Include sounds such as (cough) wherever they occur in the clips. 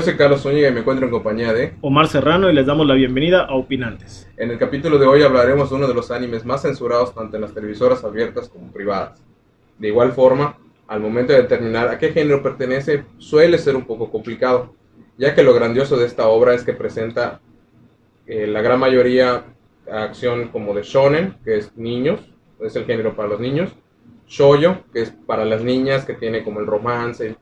Yo soy Carlos Zúñiga y me encuentro en compañía de Omar Serrano y les damos la bienvenida a Opinantes. En el capítulo de hoy hablaremos de uno de los animes más censurados tanto en las televisoras abiertas como privadas. De igual forma, al momento de determinar a qué género pertenece suele ser un poco complicado, ya que lo grandioso de esta obra es que presenta eh, la gran mayoría acción como de shonen, que es niños, es el género para los niños, shoyo, que es para las niñas, que tiene como el romance,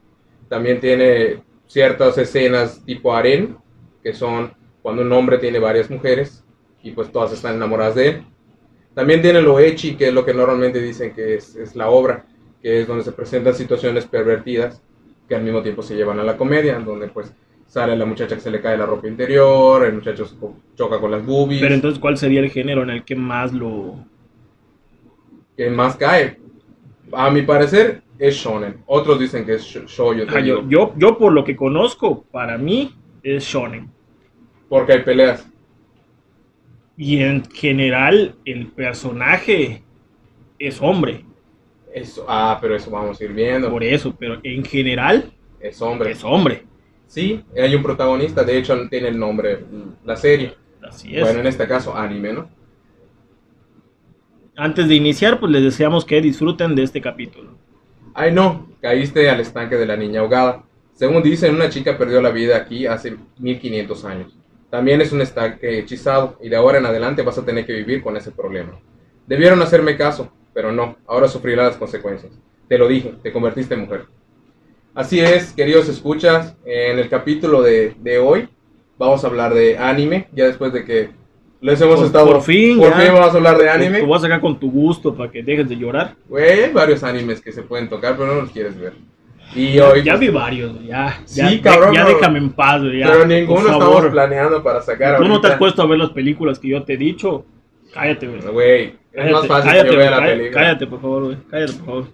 también tiene ciertas escenas tipo harén, que son cuando un hombre tiene varias mujeres y pues todas están enamoradas de él. También tiene lo echi, que es lo que normalmente dicen que es, es la obra, que es donde se presentan situaciones pervertidas que al mismo tiempo se llevan a la comedia, donde pues sale la muchacha que se le cae la ropa interior, el muchacho choca con las boobies, Pero entonces, ¿cuál sería el género en el que más lo... que más cae. A mi parecer es shonen. Otros dicen que es sh- shoujo, yo, digo, yo, yo por lo que conozco, para mí es shonen. porque hay peleas. Y en general, el personaje es hombre. Eso, ah, pero eso vamos a ir viendo. Por eso, pero en general Es hombre. es hombre. Sí, hay un protagonista, de hecho tiene el nombre, la serie. Así es. Bueno, en este caso anime, ¿no? Antes de iniciar, pues les deseamos que disfruten de este capítulo. Ay no, caíste al estanque de la niña ahogada. Según dicen, una chica perdió la vida aquí hace 1500 años. También es un estanque hechizado y de ahora en adelante vas a tener que vivir con ese problema. Debieron hacerme caso, pero no, ahora sufrirás las consecuencias. Te lo dije, te convertiste en mujer. Así es, queridos escuchas, en el capítulo de, de hoy vamos a hablar de anime, ya después de que les hemos Por- estado... por fin, por ya. fin vamos a hablar de anime. Tú vas acá con tu gusto para que dejes de llorar. Güey, hay varios animes que se pueden tocar, pero no los quieres ver. Y Ya, hoy, ya pues, vi varios, ya. Sí, ya, cabrón, Ya, pero- déjame en paz, ya. pero ninguno estamos planeando para sacar Tú no te has puesto a ver las películas que yo te he dicho. Cállate, güey. Güey, es más fácil cállate, que yo vea la película. cállate, por favor, güey. Cállate, por favor.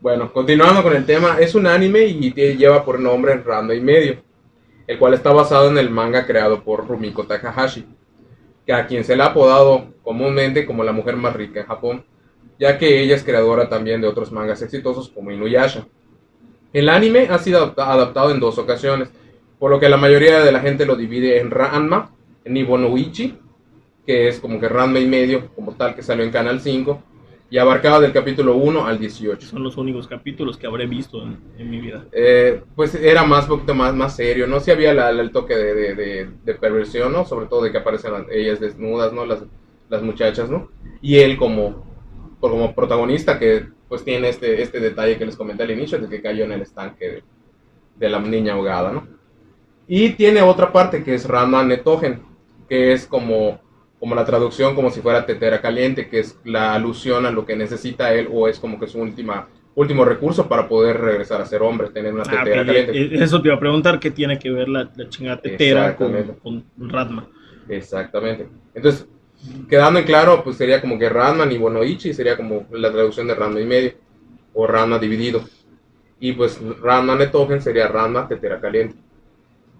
Bueno, continuando con el tema, es un anime y te- lleva por nombre Randa y medio, el cual está basado en el manga creado por Rumiko Takahashi, a quien se le ha apodado comúnmente como la mujer más rica en Japón, ya que ella es creadora también de otros mangas exitosos como Inuyasha. El anime ha sido adapta- adaptado en dos ocasiones, por lo que la mayoría de la gente lo divide en Ranma, en Ibonoichi, que es como que Ranma y medio, como tal, que salió en Canal 5, y abarcaba del capítulo 1 al 18. Son los únicos capítulos que habré visto en, en mi vida. Eh, pues era más, poquito más, más serio, ¿no? Sí había la- la- el toque de, de- de- de perversión, ¿no? Sobre todo de que aparecen las- ellas desnudas, ¿no? Las, las muchachas, ¿no? Y él como, como protagonista que pues tiene este, este detalle que les comenté al inicio, de que cayó en el estanque de, la niña ahogada, ¿no? Y tiene otra parte que es Rama Netogen, que es como, como la traducción como si fuera tetera caliente, que es la alusión a lo que necesita él o es como que su última último recurso para poder regresar a ser hombre, tener una Ah, tetera caliente. Eso te iba a preguntar, ¿qué tiene que ver la, la chingada tetera con, con Radma? Exactamente. Entonces, quedando en claro, pues sería como que Ranma y Bonoichi sería como la traducción de Ranma y medio o Ranma dividido. Y pues Ranma Netogen sería Ranma tetera caliente.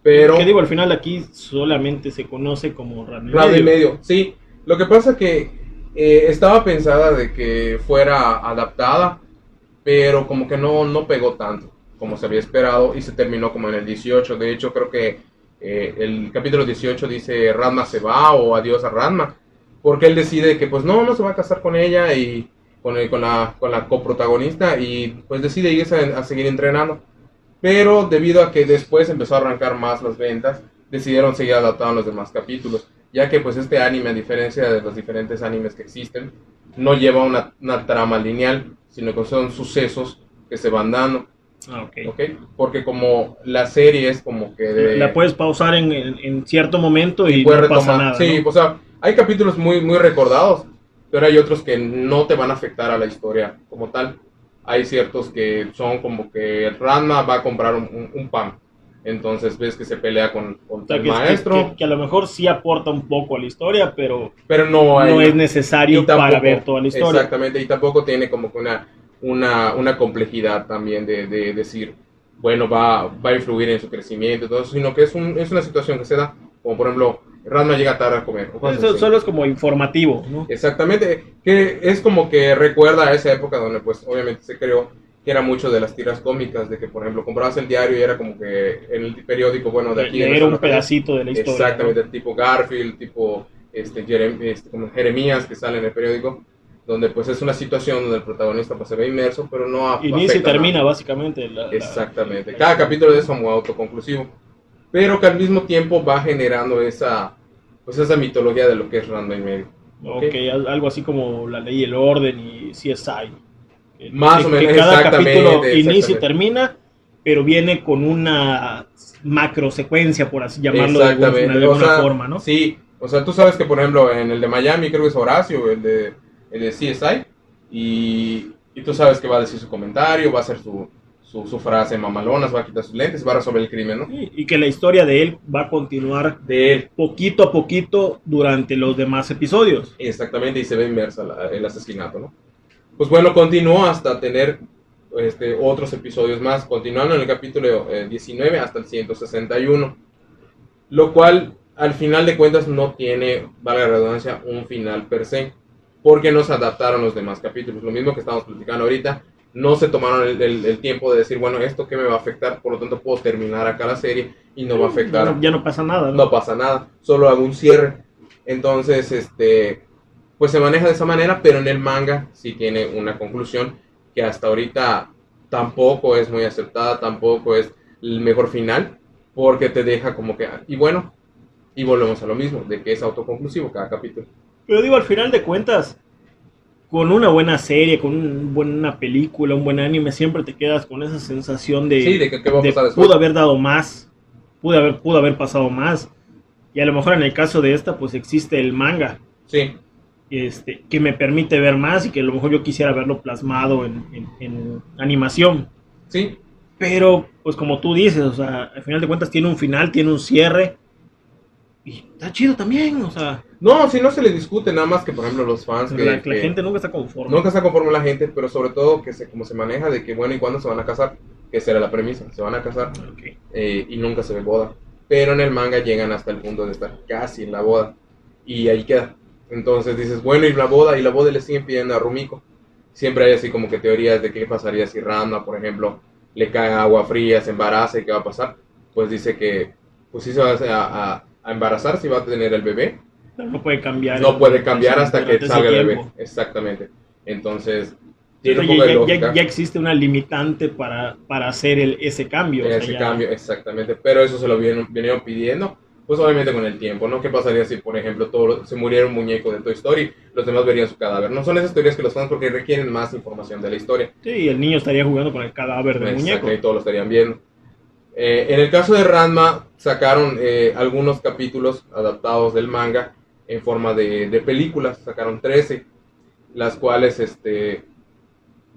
Pero ¿Qué digo? Al final aquí solamente se conoce como y Ranma y medio. medio, sí. Lo que pasa que eh, estaba pensada de que fuera adaptada, pero como que no, no pegó tanto como se había esperado y se terminó como en el 18. De hecho, creo que eh, el capítulo 18 dice Ranma se va o adiós a Ranma, porque él decide que pues no, no se va a casar con ella y con, el- con, la, con la coprotagonista y pues decide irse a, a seguir entrenando. Pero debido a que después empezó a arrancar más las ventas, decidieron seguir adaptando los demás capítulos, ya que pues este anime, a diferencia de los diferentes animes que existen, no lleva una, una trama lineal, sino que son sucesos que se van dando, Ah, ok. ¿ok? Porque como la serie es como que de... La puedes pausar en, en- en cierto momento y, puedes no pasa retomar. nada. Sí, ¿no? o sea, hay capítulos muy, muy recordados, pero hay otros que no te van a afectar a la historia como tal. Hay ciertos que son como que Ranma va a comprar un, un- un pan. Entonces ves que se pelea con, con O sea, el que, maestro, que- que a lo mejor sí aporta un poco a la historia, pero pero no hay... no es necesario tampoco- para ver toda la historia. Exactamente, y tampoco tiene como que una, una, una complejidad también de, de decir, bueno, va, va a influir en su crecimiento todo eso, sino que es, un, es una situación que se da, como por ejemplo, Ranma llega tarde a comer. Eso solo es como informativo, ¿no? Exactamente, que es como que recuerda a esa época donde pues obviamente se creó que era mucho de las tiras cómicas, de que por ejemplo comprabas el diario y era como que en el periódico, bueno, de aquí... Era un pedacito de la historia. Exactamente, tipo Garfield, tipo este, este, como Jeremías que sale en el periódico, donde pues es una situación donde el protagonista pues se ve inmerso, pero no Inicia y termina básicamente. Exactamente, cada capítulo de eso es muy autoconclusivo, pero que al mismo tiempo va generando esa, pues esa mitología de lo que es Random y medio. Ok, algo así como la ley y el orden y CSI. Más o menos, que cada capítulo inicia y termina, pero viene con una macro secuencia, por así llamarlo de alguna, forma, ¿no? Sí, o sea, tú sabes que, por ejemplo, en el de Miami creo que es Horacio, el de, el de CSI, y, y tú sabes que va a decir su comentario, va a hacer su, su, frase mamalona, va a quitar sus lentes, va a resolver el crimen, ¿no? y que la historia de él va a continuar de él poquito a poquito durante los demás episodios. Exactamente, y se ve inmersa el asesinato, ¿no? Pues bueno, continuó hasta tener este, otros episodios más, continuando en el capítulo 19 eh, hasta el 161, lo cual al final de cuentas no tiene, vale la redundancia, un final per se, porque no se adaptaron los demás capítulos. Lo mismo que estamos platicando ahorita, no se tomaron el, tiempo de decir, bueno, esto que me va a afectar, por lo tanto puedo terminar acá la serie y no va a afectar. Ya no, pasa nada. ¿no? pasa nada, solo hago un cierre. Entonces, este, pues se maneja de esa manera, pero en el manga sí tiene una conclusión que hasta ahorita tampoco es muy aceptada, tampoco es el mejor final, porque te deja como que, y bueno, y volvemos a lo mismo, de que es autoconclusivo cada capítulo. Pero digo, al final de cuentas, con una buena serie, con una buena película, un buen anime, siempre te quedas con esa sensación de, sí, de que pudo haber dado más, pudo haber, pudo haber pasado más. Y a lo mejor en el caso de esta, pues existe el manga. Sí. Este, que me permite ver más y que a lo mejor yo quisiera verlo plasmado en, en animación. Sí. Pero, pues como tú dices, o sea, al final de cuentas tiene un final, tiene un cierre y está chido también, o sea. No, si no se le discute, nada más que, por ejemplo, los fans. Que, la, gente nunca está conforme. Nunca está conforme la gente, pero sobre todo que se, como se maneja de que, bueno, ¿y cuándo se van a casar? Que será la premisa, se van a casar eh, y nunca se ve boda. Pero en el manga llegan hasta el punto de estar casi en la boda y ahí queda. Entonces dices, bueno, y la boda, y la boda le siguen pidiendo a Rumiko. Siempre hay así como que teorías de qué pasaría si Rama, por ejemplo, le cae agua fría, se embaraza y qué va a pasar. Pues dice que, pues sí se va a, a a embarazar si va a tener el bebé. no puede cambiar. No puede cambiar hasta que salga el bebé. Exactamente. Entonces, tiene un poco de ya, ya, existe una limitante para, para hacer el, ese cambio. Ese cambio, exactamente. Pero eso se lo vinieron, vinieron, pidiendo, pues obviamente con el tiempo, ¿no? ¿Qué pasaría si, por ejemplo, todo, se muriera un muñeco de Toy Story, los demás verían su cadáver? No son esas teorías que los fans porque requieren más información de la historia. Sí, el niño estaría jugando con el cadáver del muñeco. Y todos lo estarían viendo. Eh, en el caso de Ranma, sacaron eh, algunos capítulos adaptados del manga en forma de, películas, sacaron 13, las cuales este,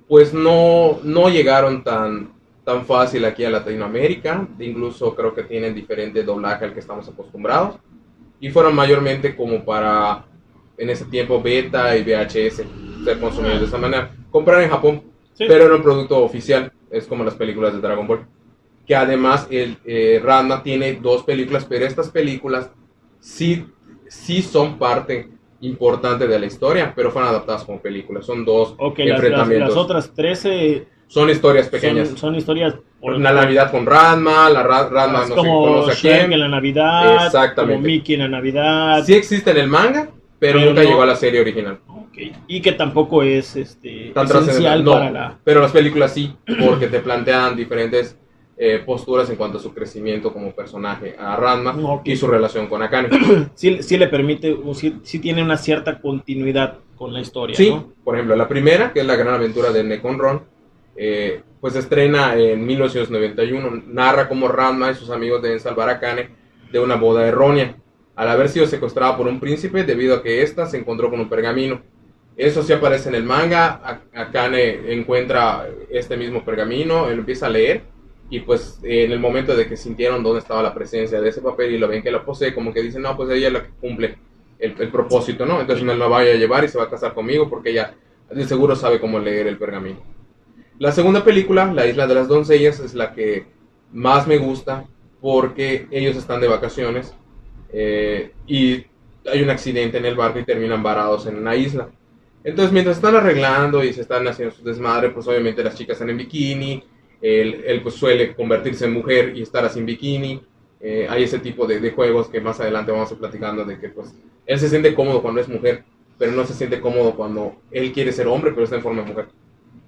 pues no, no llegaron tan, tan fácil aquí a Latinoamérica, incluso creo que tienen diferente doblaje al que estamos acostumbrados, y fueron mayormente como para, en ese tiempo, beta y VHS, ser consumidos de esa manera. Comprar en Japón, pero era un producto oficial, es como las películas de Dragon Ball que además el eh, tiene dos películas, pero estas películas sí, sí son parte importante de la historia, pero fueron adaptadas como películas. Son dos enfrentamientos. Las, otras 13 son historias pequeñas. Son, historias. la Navidad con Ranma, la Ranma no como sé, conoce a quién. en la Navidad, Exactamente. como Mickey en la Navidad. Sí existe en el manga, pero, nunca llegó a la serie original. Y que tampoco es este, esencial para la... Pero las películas sí, porque te plantean diferentes eh, posturas en cuanto a su crecimiento como personaje a Ranma y su relación con Akane. (clears throat) sí, sí le permite, sí, tiene una cierta continuidad con la historia. Sí, por ejemplo, la primera, que es la gran aventura de Nekonron, eh, pues estrena en 1991, narra cómo Ranma y sus amigos deben salvar a Akane de una boda errónea, al haber sido secuestrada por un príncipe debido a que ésta se encontró con un pergamino. Eso sí aparece en el manga, Akane encuentra este mismo pergamino, él empieza a leer y pues en el momento de que sintieron dónde estaba la presencia de ese papel y lo ven que lo posee, como que dicen, no, pues ella es la que cumple el, propósito, ¿no? Entonces no la vaya a llevar y se va a casar conmigo porque ella de seguro sabe cómo leer el pergamino. La segunda película, La isla de las doncellas, es la que más me gusta porque ellos están de vacaciones eh, y hay un accidente en el barco y terminan varados en una isla. Entonces, mientras están arreglando y se están haciendo su desmadre, pues obviamente las chicas están en bikini, él, él pues suele convertirse en mujer y estar así en bikini. Eh, hay ese tipo de, de, juegos que más adelante vamos a ir platicando de que pues él se siente cómodo cuando es mujer, pero no se siente cómodo cuando él quiere ser hombre, pero está en forma de mujer.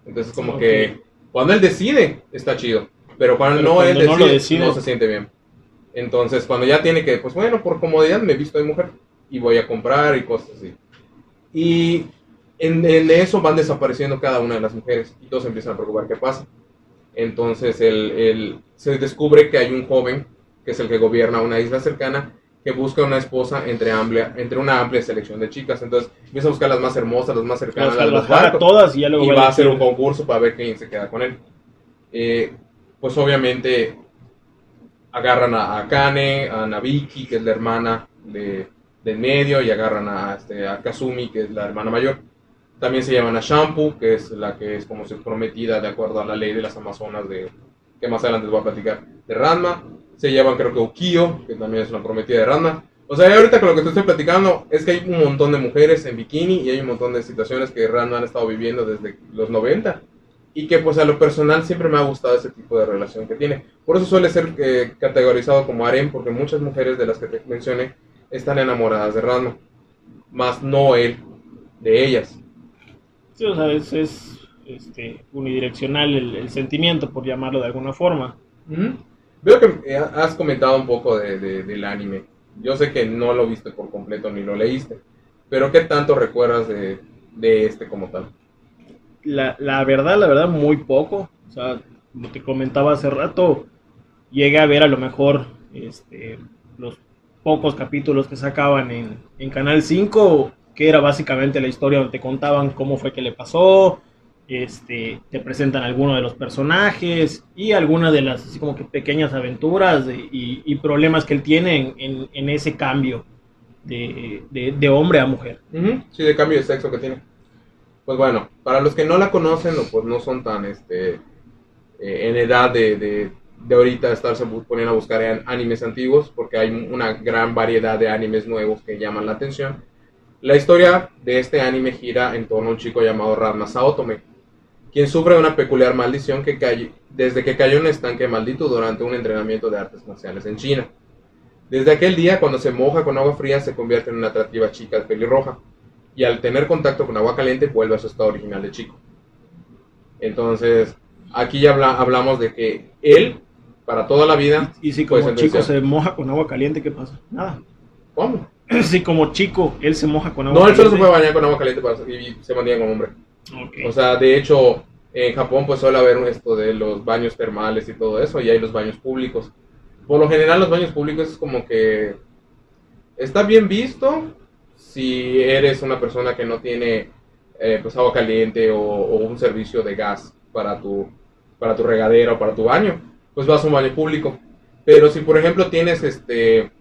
Entonces como okay. que cuando él decide, está chido, pero cuando pero no cuando él decide, no, decide, no se siente bien. Entonces cuando ya tiene que, pues bueno, por comodidad me he visto de mujer y voy a comprar y cosas así. Y en, en, eso van desapareciendo cada una de las mujeres y todos empiezan a preocupar qué pasa. Entonces él, él, se descubre que hay un joven, que es el que gobierna una isla cercana, que busca una esposa entre, amplia, entre una amplia selección de chicas. Entonces empieza a buscar las más hermosas, las más cercanas, sea, las barcos, todas y, ya luego y va a hacer un concurso para ver quién se queda con él. Eh, pues obviamente agarran a, a Kane, a Nabiki, que es la hermana de, del medio, y agarran a, este, a Kazumi, que es la hermana mayor. También se llaman a Shampoo, que es la que es como se prometida de acuerdo a la ley de las Amazonas, de, que más adelante les voy a platicar, de Ranma. Se llevan creo que Ukio, que también es una prometida de Ranma. O sea, ahorita con lo que te estoy platicando es que hay un montón de mujeres en bikini y hay un montón de situaciones que Ranma han estado viviendo desde los 90 y que pues a lo personal siempre me ha gustado ese tipo de relación que tiene. Por eso suele ser eh, categorizado como harem, porque muchas mujeres de las que te mencioné están enamoradas de Ranma, más no él de ellas. Sí, o sea, es, es este, unidireccional el, el, sentimiento, por llamarlo de alguna forma. Uh -huh. Veo que has comentado un poco de, de, del anime. Yo sé que no lo viste por completo ni lo leíste, pero ¿qué tanto recuerdas de, de este como tal? La, la, verdad, la verdad, muy poco. O sea, como te comentaba hace rato, llegué a ver a lo mejor este, los pocos capítulos que sacaban en, en Canal 5 que era básicamente la historia donde te contaban cómo fue que le pasó, este, te presentan algunos de los personajes y algunas de las así como que pequeñas aventuras de, y, y, problemas que él tiene en, en, en ese cambio de, de, de, hombre a mujer. Sí, de cambio de sexo que tiene. Pues bueno, para los que no la conocen o pues no son tan este, eh, en edad de, de, de ahorita estarse poniendo a buscar animes antiguos, porque hay una gran variedad de animes nuevos que llaman la atención la historia de este anime gira en torno a un chico llamado Ranma Saotome, quien sufre una peculiar maldición que cayó, desde que cayó en un estanque maldito durante un entrenamiento de artes marciales en China. Desde aquel día, cuando se moja con agua fría, se convierte en una atractiva chica pelirroja, y al tener contacto con agua caliente vuelve a su estado original de chico. Entonces, aquí ya habla, hablamos de que él, para toda la vida... ¿Y, y si como chico se moja con agua caliente, qué pasa? Nada. ¿Cómo? (clears throat) Sí, como chico, él se moja con agua No, él solo se puede bañar con agua caliente para, y se mantiene como hombre. Okay. O sea, de hecho, en Japón pues suele haber esto de los baños termales y todo eso, y hay los baños públicos. Por lo general los baños públicos es como que está bien visto si eres una persona que no tiene eh, pues agua caliente o, o, un servicio de gas para tu, para tu regadera o para tu baño, pues vas a un baño público. Pero si por ejemplo tienes este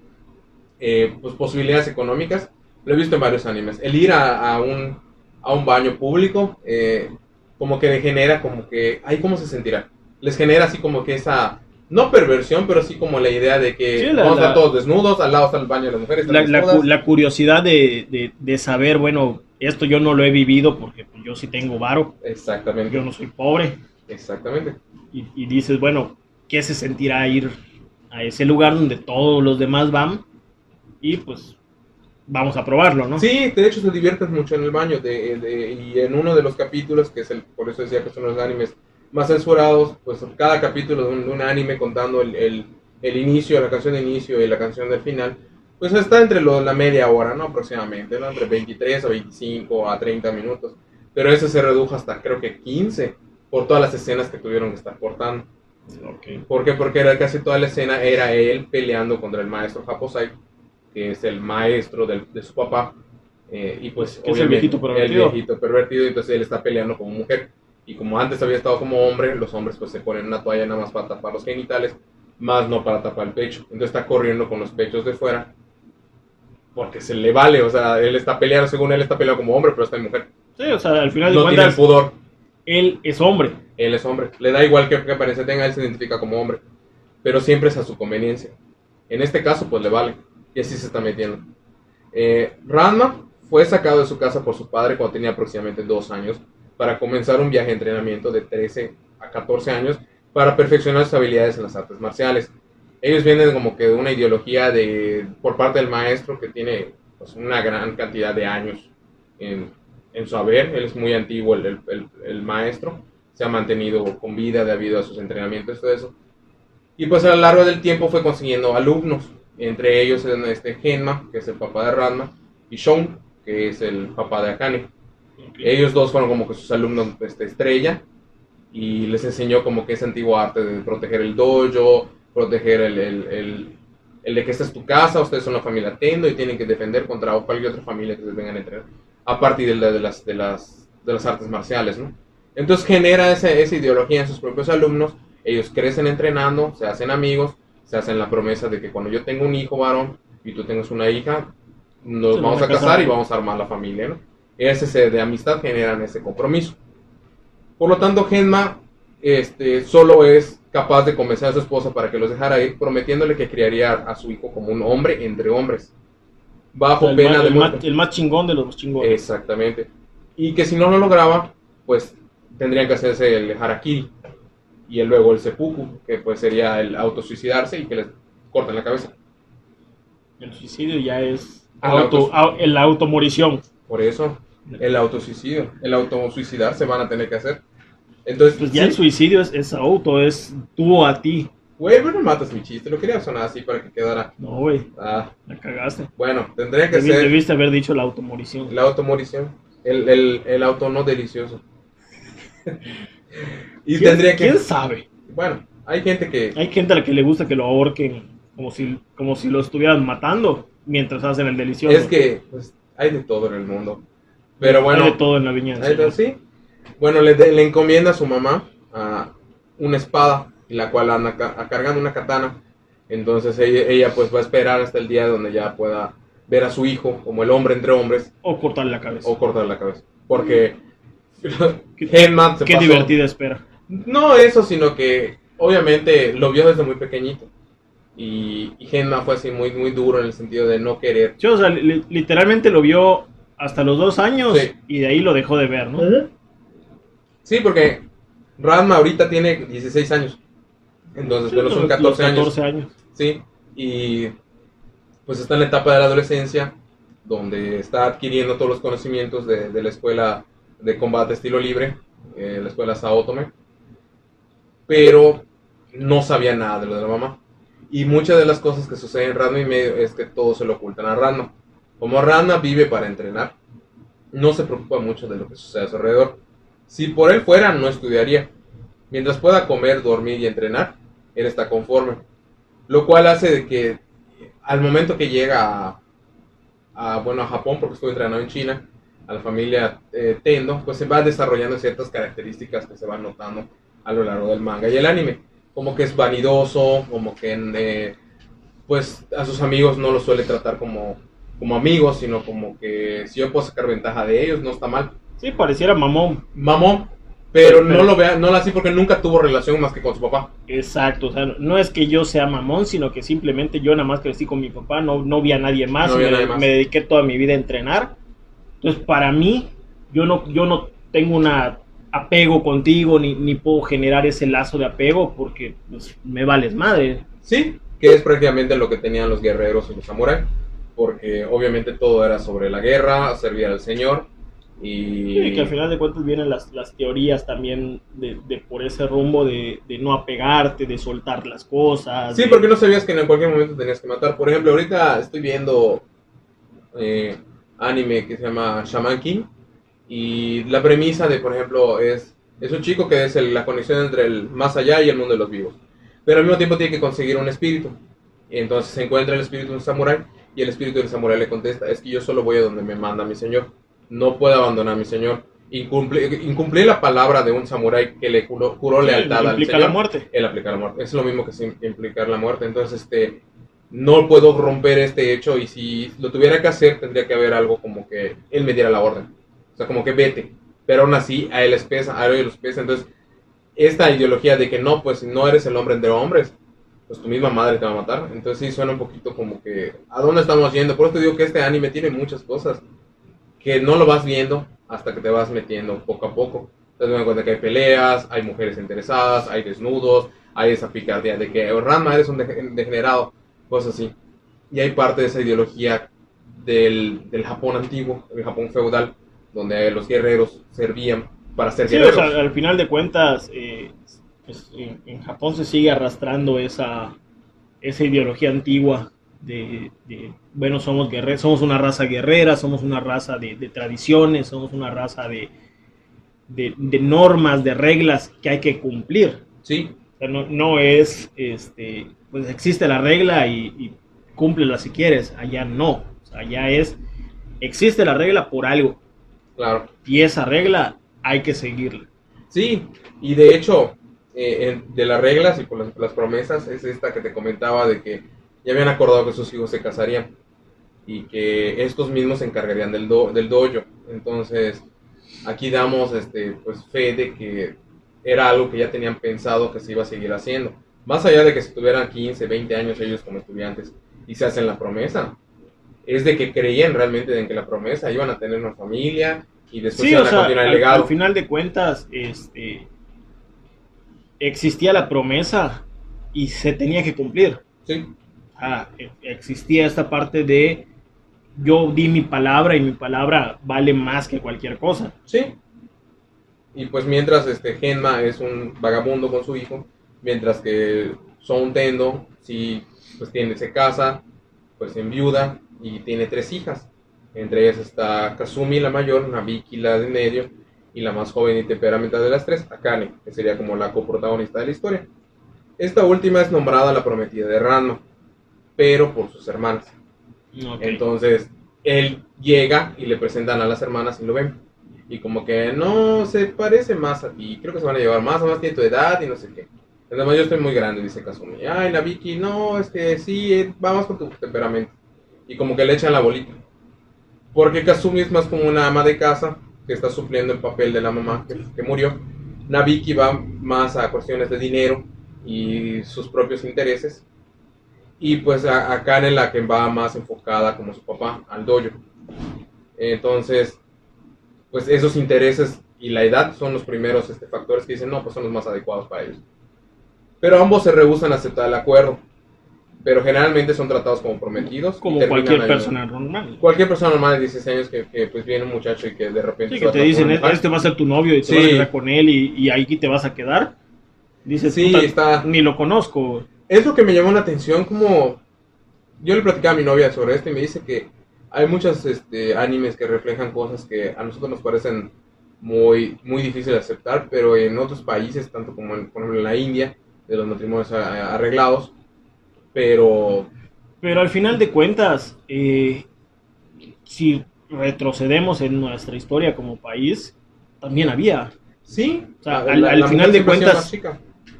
eh, pues, posibilidades económicas. Lo he visto en varios animes. El ir a, a, un, a un, baño público, eh, como que le genera, como que, ay, ¿cómo se sentirá? Les genera así como que esa, no perversión, pero sí como la idea de que Sí, la- vamos a estar todos desnudos, al lado está el baño de las mujeres. La, la la curiosidad de, de- de saber, bueno, esto yo no lo he vivido porque yo sí tengo varo, Exactamente. yo no soy pobre. Exactamente. Y, y dices, bueno, ¿qué se sentirá ir a ese lugar donde todos los demás van? Y pues vamos a probarlo, ¿no? Sí, de hecho se divierten mucho en el baño. De, de- y en uno de los capítulos, que es el, por eso decía que son los animes más censurados, pues cada capítulo de un, de un anime contando el, el, el inicio, la canción de inicio y la canción del final, pues está entre lo- la media hora, ¿no? Aproximadamente, ¿no? Entre 23 a 25 a 30 minutos. Pero ese se redujo hasta creo que 15 por todas las escenas que tuvieron que estar cortando. Ok. ¿Por qué? Porque era casi toda la escena era él peleando contra el maestro Japosai, que es el maestro del- de su papá. eh, y pues es el viejito pervertido. El viejito pervertido, entonces él está peleando como mujer. Y como antes había estado como hombre, los hombres pues se ponen una toalla nada más para tapar los genitales, más no para tapar el pecho. Entonces está corriendo con los pechos de fuera. Porque se le vale, o sea, él está peleando, según él está peleando como hombre, pero está en mujer. Sí, o sea, al final de No tiene el pudor. él es hombre. Él es hombre. Le da igual que, que apariencia tenga, él se identifica como hombre. Pero siempre es a su conveniencia. En este caso, pues le vale. Y así se está metiendo. Eh, Ranma fue sacado de su casa por su padre cuando tenía aproximadamente dos años para comenzar un viaje de entrenamiento de 13 a 14 años para perfeccionar sus habilidades en las artes marciales. Ellos vienen como que de una ideología de, por parte del maestro que tiene pues, una gran cantidad de años en, en su haber. Él es muy antiguo, el, el, el, maestro. Se ha mantenido con vida debido a sus entrenamientos y todo eso. Y pues a lo largo del tiempo fue consiguiendo alumnos. Entre ellos este Genma, que es el papá de Ranma, y Shon, que es el papá de Akane. Ellos dos fueron como que sus alumnos este, estrella y les enseñó como que ese antiguo arte de proteger el dojo, proteger el, el, el, de que esta es tu casa, ustedes son la familia Tendo y tienen que defender contra cualquier otra familia que les vengan a entrenar, a partir de, de, las, de, las, de las artes marciales, ¿no? Entonces genera esa, esa ideología en sus propios alumnos, ellos crecen entrenando, se hacen amigos, se hacen la promesa de que cuando yo tengo un hijo varón y tú tengas una hija, nos vamos a casar y vamos a armar la familia, ¿no? Ese de amistad generan ese compromiso. Por lo tanto, Genma este, solo es capaz de convencer a su esposa para que los dejara ir, prometiéndole que criaría a su hijo como un hombre entre hombres, bajo pena de muerte. el más chingón de los chingones. Exactamente. Y que si no lo lograba, pues tendrían que hacerse el harakiri y luego el seppuku, que pues sería el autosuicidarse y que les corten la cabeza. El suicidio ya es auto, el automorición. Por eso, el autosuicidio, el autosuicidar se van a tener que hacer. Entonces, pues ya el suicidio es, es, auto, es tú a ti. Güey, no matas mi chiste, lo quería sonar así para que quedara. No, güey. Ah. La cagaste. Bueno, tendría que ser. Debiste haber dicho la automorición. La automorición. El, el, el auto no delicioso. (laughs) y tendría que. ¿Quién sabe? Bueno, hay gente que. Hay gente a la que le gusta que lo ahorquen como si, como si lo estuvieran matando mientras hacen el delicioso. Es que pues, hay de todo en el mundo. Pero bueno. Hay de todo en la viña. sí. Bueno, le, le, encomienda a su mamá a una espada, la cual anda cargando una katana. Entonces ella, pues va a esperar hasta el día donde ya pueda ver a su hijo como el hombre entre hombres. O cortarle la cabeza. O cortarle la cabeza. Porque (laughs) se Qué divertida espera. No eso, sino que obviamente lo vio desde muy pequeñito. Y, y Genma fue así muy, muy duro en el sentido de no querer. o sea, literalmente lo vio hasta los dos años y de ahí lo dejó de ver, ¿no? Sí, porque Ranma ahorita tiene 16 años. Entonces, pero son 14, 14 años. Sí, y pues está en la etapa de la adolescencia, donde está adquiriendo todos los conocimientos de, de la escuela de combate estilo libre, eh, la escuela Saotome, pero no sabía nada de lo de la mamá. Y muchas de las cosas que suceden en Ranma y medio es que todo se lo ocultan a Ranma. Como Ranma vive para entrenar, no se preocupa mucho de lo que sucede a su alrededor. Si por él fuera, no estudiaría. Mientras pueda comer, dormir y entrenar, él está conforme. Lo cual hace de que al momento que llega a, bueno, a Japón, porque estuvo entrenando en China, a la familia eh, Tendo, pues se va desarrollando ciertas características que se van notando a lo largo del manga y el anime. Como que es vanidoso, como que eh, pues a sus amigos no los suele tratar como, como amigos, sino como que si yo puedo sacar ventaja de ellos, no está mal. Sí, pareciera mamón. Mamón, pero, no lo vea, no lo así porque nunca tuvo relación más que con su papá. Exacto, o sea, no es que yo sea mamón, sino que simplemente yo nada más crecí con mi papá, no, no vi a nadie más, me, me, dediqué toda mi vida a entrenar. Entonces, para mí, yo no, yo no tengo un apego contigo, ni, ni puedo generar ese lazo de apego porque pues, me vales madre. Sí, que es prácticamente lo que tenían los guerreros y los samuráis, porque obviamente todo era sobre la guerra, servir al Señor y... que al final de cuentas vienen las, las teorías también de, por ese rumbo de, no apegarte, de soltar las cosas. Sí, porque no sabías que en cualquier momento tenías que matar. Por ejemplo, ahorita estoy viendo eh, anime que se llama Shaman King y la premisa de, por ejemplo, es, es un chico que es la conexión entre el más allá y el mundo de los vivos. Pero al mismo tiempo tiene que conseguir un espíritu. Entonces se encuentra el espíritu de un samurái y el espíritu del samurái le contesta, es que yo solo voy a donde me manda mi señor no puede abandonar a mi señor. Incumplir, la palabra de un samurái que le juró, lealtad al señor. la muerte. Él aplica la muerte. Es lo mismo que implicar la muerte. Entonces, este, no puedo romper este hecho y si lo tuviera que hacer, tendría que haber algo como que él me diera la orden. Sea, como que vete. Pero aún así, a él les pesa, a él les pesa. Entonces, esta ideología de que no, pues no eres el hombre entre hombres, pues tu misma madre te va a matar. Entonces sí suena un poquito como que, ¿a dónde estamos yendo? Por eso te digo que este anime tiene muchas cosas que no lo vas viendo hasta que te vas metiendo poco a poco. Te das cuenta que hay peleas, hay mujeres interesadas, hay desnudos, hay esa picardía de que oh, Ranma eres un degenerado, cosas así. Y hay parte de esa ideología del, del Japón antiguo, el Japón feudal, donde los guerreros servían para ser guerreros. O sea, al final de cuentas, eh, pues, en, Japón se sigue arrastrando esa, esa ideología antigua de, bueno, somos guerreros, somos una raza guerrera, somos una raza de, tradiciones, somos una raza de, de, normas, de reglas que hay que cumplir. Sí. no, no, es, este, pues existe la regla y, y cúmplela si quieres, allá no. allá es, existe la regla por algo. Claro. Y esa regla hay que seguirla. Sí, y de hecho, eh, de las reglas y por las, promesas es esta que te comentaba de que ya habían acordado que sus hijos se casarían y que estos mismos se encargarían del, del dojo. Entonces, aquí damos este, pues, fe de que era algo que ya tenían pensado que se iba a seguir haciendo. Más allá de que si tuvieran 15, 20 años ellos como estudiantes y se hacen la promesa, es de que creían realmente en que la promesa iban a tener una familia y después iban a continuar el legado. Al, final de cuentas, este, existía la promesa y se tenía que cumplir. Sí. E, existía esta parte de yo di mi palabra y mi palabra vale más que cualquier cosa. Sí. Y pues mientras este Genma es un vagabundo con su hijo, mientras que Son Tendo sí pues tiene se casa, pues en viuda y tiene tres hijas. Entre ellas está Kazumi la mayor, Nabiki la de medio y la más joven y temperamental de las tres, Akane, que sería como la coprotagonista de la historia. Esta última es nombrada la prometida de Ranma, pero por sus hermanas. Entonces, él llega y le presentan a las hermanas y lo ven. Y como que no se parece más a ti, creo que se van a llevar más, a más tiene tu edad y no sé qué. Además, yo estoy muy grande, dice Kazumi. Ay, Vicky, no, es que sí, eh, vamos con tu temperamento. Y como que le echan la bolita. Porque Kazumi es más como una ama de casa que está supliendo el papel de la mamá que, murió. Nabiki va más a cuestiones de dinero y sus propios intereses. Y pues a, a Karen la que va más enfocada como su papá, al dojo. Entonces, pues esos intereses y la edad son los primeros este, factores que dicen, no, pues son los más adecuados para ellos. Pero ambos se rehusan a aceptar el acuerdo pero generalmente son tratados como prometidos. Como cualquier persona normal. Cualquier persona normal de 16 años que, pues viene un muchacho y que de repente... Sí, que te dicen, este va a ser tu novio y te vas a quedar con él y, y ahí te vas a quedar. Dices, sí, está... ni lo conozco. Es lo que me llamó la atención, como... Yo le platicaba a mi novia sobre esto y me dice que hay muchos este, animes que reflejan cosas que a nosotros nos parecen muy, muy difíciles de aceptar, pero en otros países, tanto como en, por ejemplo en la India, de los matrimonios arreglados, pero... Pero al final de cuentas, eh, si retrocedemos en nuestra historia como país, también había. Sí, o sea, al, final de cuentas...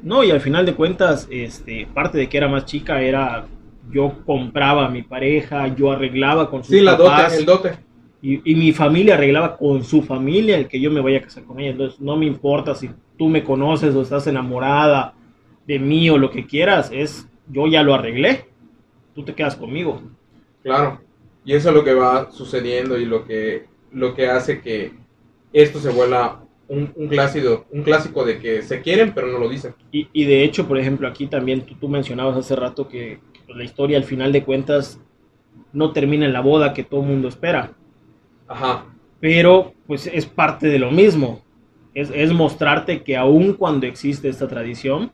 No, y al final de cuentas, este, parte de que era más chica era yo compraba a mi pareja, yo arreglaba con sus sí, la dote, el dote. Y, y, mi familia arreglaba con su familia el que yo me vaya a casar con ella. Entonces, no me importa si tú me conoces o estás enamorada de mí o lo que quieras, es yo ya lo arreglé, tú te quedas conmigo. Claro, y eso es lo que va sucediendo y lo que, lo que hace que esto se vuelva un, un, clásico, un clásico de que se quieren pero no lo dicen. Y, y de hecho, por ejemplo, aquí también tú, tú mencionabas hace rato que, pues, la historia al final de cuentas no termina en la boda que todo el mundo espera. Ajá. Pero pues es parte de lo mismo. Es, es mostrarte que aun cuando existe esta tradición,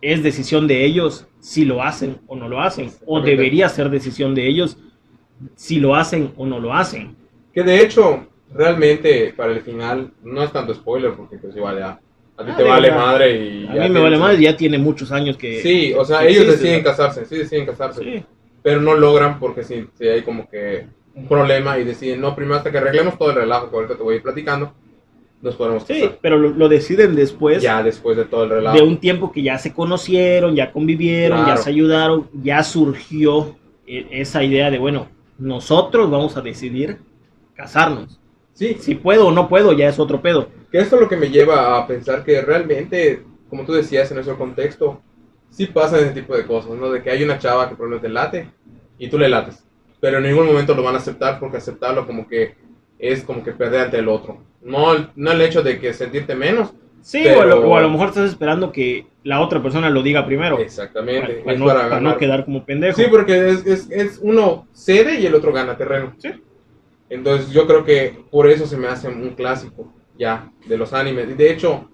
es decisión de ellos si lo hacen o no lo hacen, o debería ser decisión de ellos si lo hacen o no lo hacen. Que de hecho, realmente para el final no es tanto spoiler porque pues igual ya a ti ah, te vale madre y... A mí me vale madre, ya tiene muchos años que... Sí, o sea, ellos deciden casarse, sí deciden casarse, pero no logran porque si hay como que un problema y deciden, no, primero hasta que arreglemos todo el relajo que ahorita te voy a ir platicando, nos podemos Sí, pero lo, deciden después. Ya después de todo el relato. De un tiempo que ya se conocieron, ya convivieron, ya se ayudaron, ya surgió e, esa idea de, bueno, nosotros vamos a decidir casarnos. Sí. Si puedo o no puedo, ya es otro pedo. Que esto es lo que me lleva a pensar que realmente, como tú decías en nuestro contexto, sí pasa ese tipo de cosas, ¿no? De que hay una chava que probablemente late y tú le lates. Pero en ningún momento lo van a aceptar porque aceptarlo como que es como que perder ante el otro. No, el- no el hecho de que sentirte menos. Sí, Pero- o, a lo, o a lo mejor estás esperando que la otra persona lo diga primero. Exactamente. Para, para es no, para para no ganar. quedar como pendejo. Sí, porque es, es, es uno cede y el otro gana terreno. Sí. Entonces yo creo que por eso se me hace un clásico ya de los animes. Y De hecho,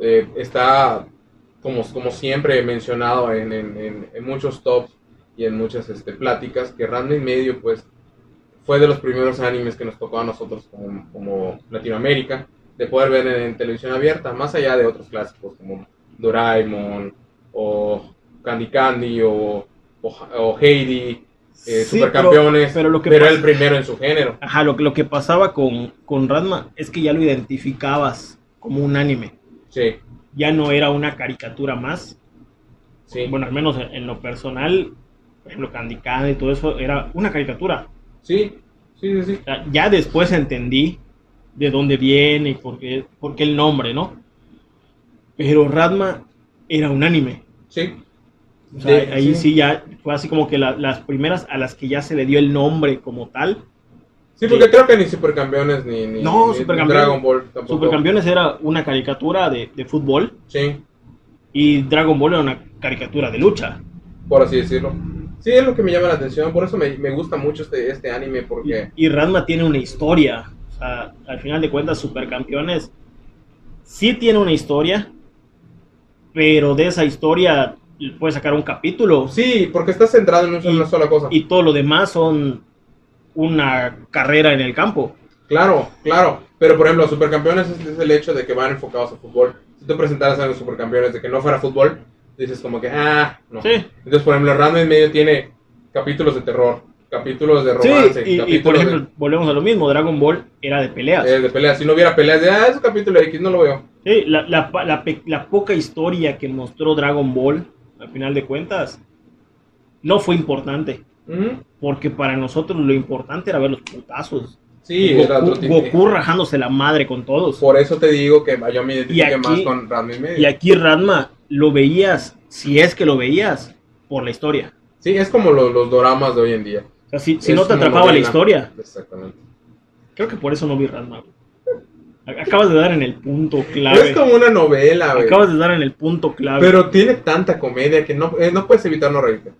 eh, está como, como siempre mencionado en, en- en- en muchos tops y en muchas este, pláticas que Ranma y medio pues fue de los primeros animes que nos tocó a nosotros como, como Latinoamérica de poder ver en, en televisión abierta, más allá de otros clásicos como Doraemon o Candy Candy o, o, o Heidi, eh, Sí, Supercampeones, pero- pero lo que pero pasa- el primero en su género. Ajá, lo, que- lo que pasaba con, con Ranma es que ya lo identificabas como un anime. Sí, Ya no era una caricatura más. sí. Bueno, al menos en, en lo personal, por ejemplo, Candy Candy y todo eso era una caricatura. Sí, sí, sí, Ya después entendí de dónde viene y por qué, por qué el nombre, ¿no? Pero Ranma era un anime. Sí, O sea, De- ahí sí. sí. ya fue así como que la- las primeras a las que ya se le dio el nombre como tal. sí, porque creo que ni Supercampeones ni, ni, No, ni Supercampeones- Dragon Ball tampoco. Supercampeones era una caricatura de, de fútbol Sí, y Dragon Ball era una caricatura de lucha. por así decirlo. Sí, es lo que me llama la atención, por eso me, me gusta mucho este, este anime, Y, porque... y Ranma tiene una historia. O sea, al final de cuentas, Supercampeones sí tiene una historia, pero de esa historia puede sacar un capítulo Sí, porque está centrado en un- Y- una sola cosa. y todo lo demás son una carrera en el campo. Claro, claro. Pero por ejemplo, Supercampeones es, es el hecho de que van enfocados a fútbol. Si tú presentaras a los Supercampeones de que no fuera fútbol, dices como que, ah, no. Sí. Entonces, por ejemplo, Random en medio tiene capítulos de terror, capítulos de Sí, romance, y, y, capítulos por de- ejemplo, volvemos a lo mismo, Dragon Ball era de peleas. eh, de, peleas. Si no hubiera peleas de, ah, ese capítulo X no lo veo. Sí, la, la, la la poca historia que mostró Dragon Ball, al final de cuentas, no fue importante. Ujú. Porque para nosotros lo importante era ver los putazos. Sí, Goku. Goku rajándose la madre con todos. Por eso te digo que yo me identifique aquí- más con Random en medio. Y aquí Ranma lo veías, si es que lo veías, por la historia. Sí, es como los, los doramas de hoy en día. O sea, si, si no te atrapaba la historia, Exactamente. creo que por eso no vi Ranma. Acabas de dar en el punto clave. Es como una novela, güey. Acabas de dar en el punto clave. Pero tiene tanta comedia que no, eh, no puedes evitar no reírte.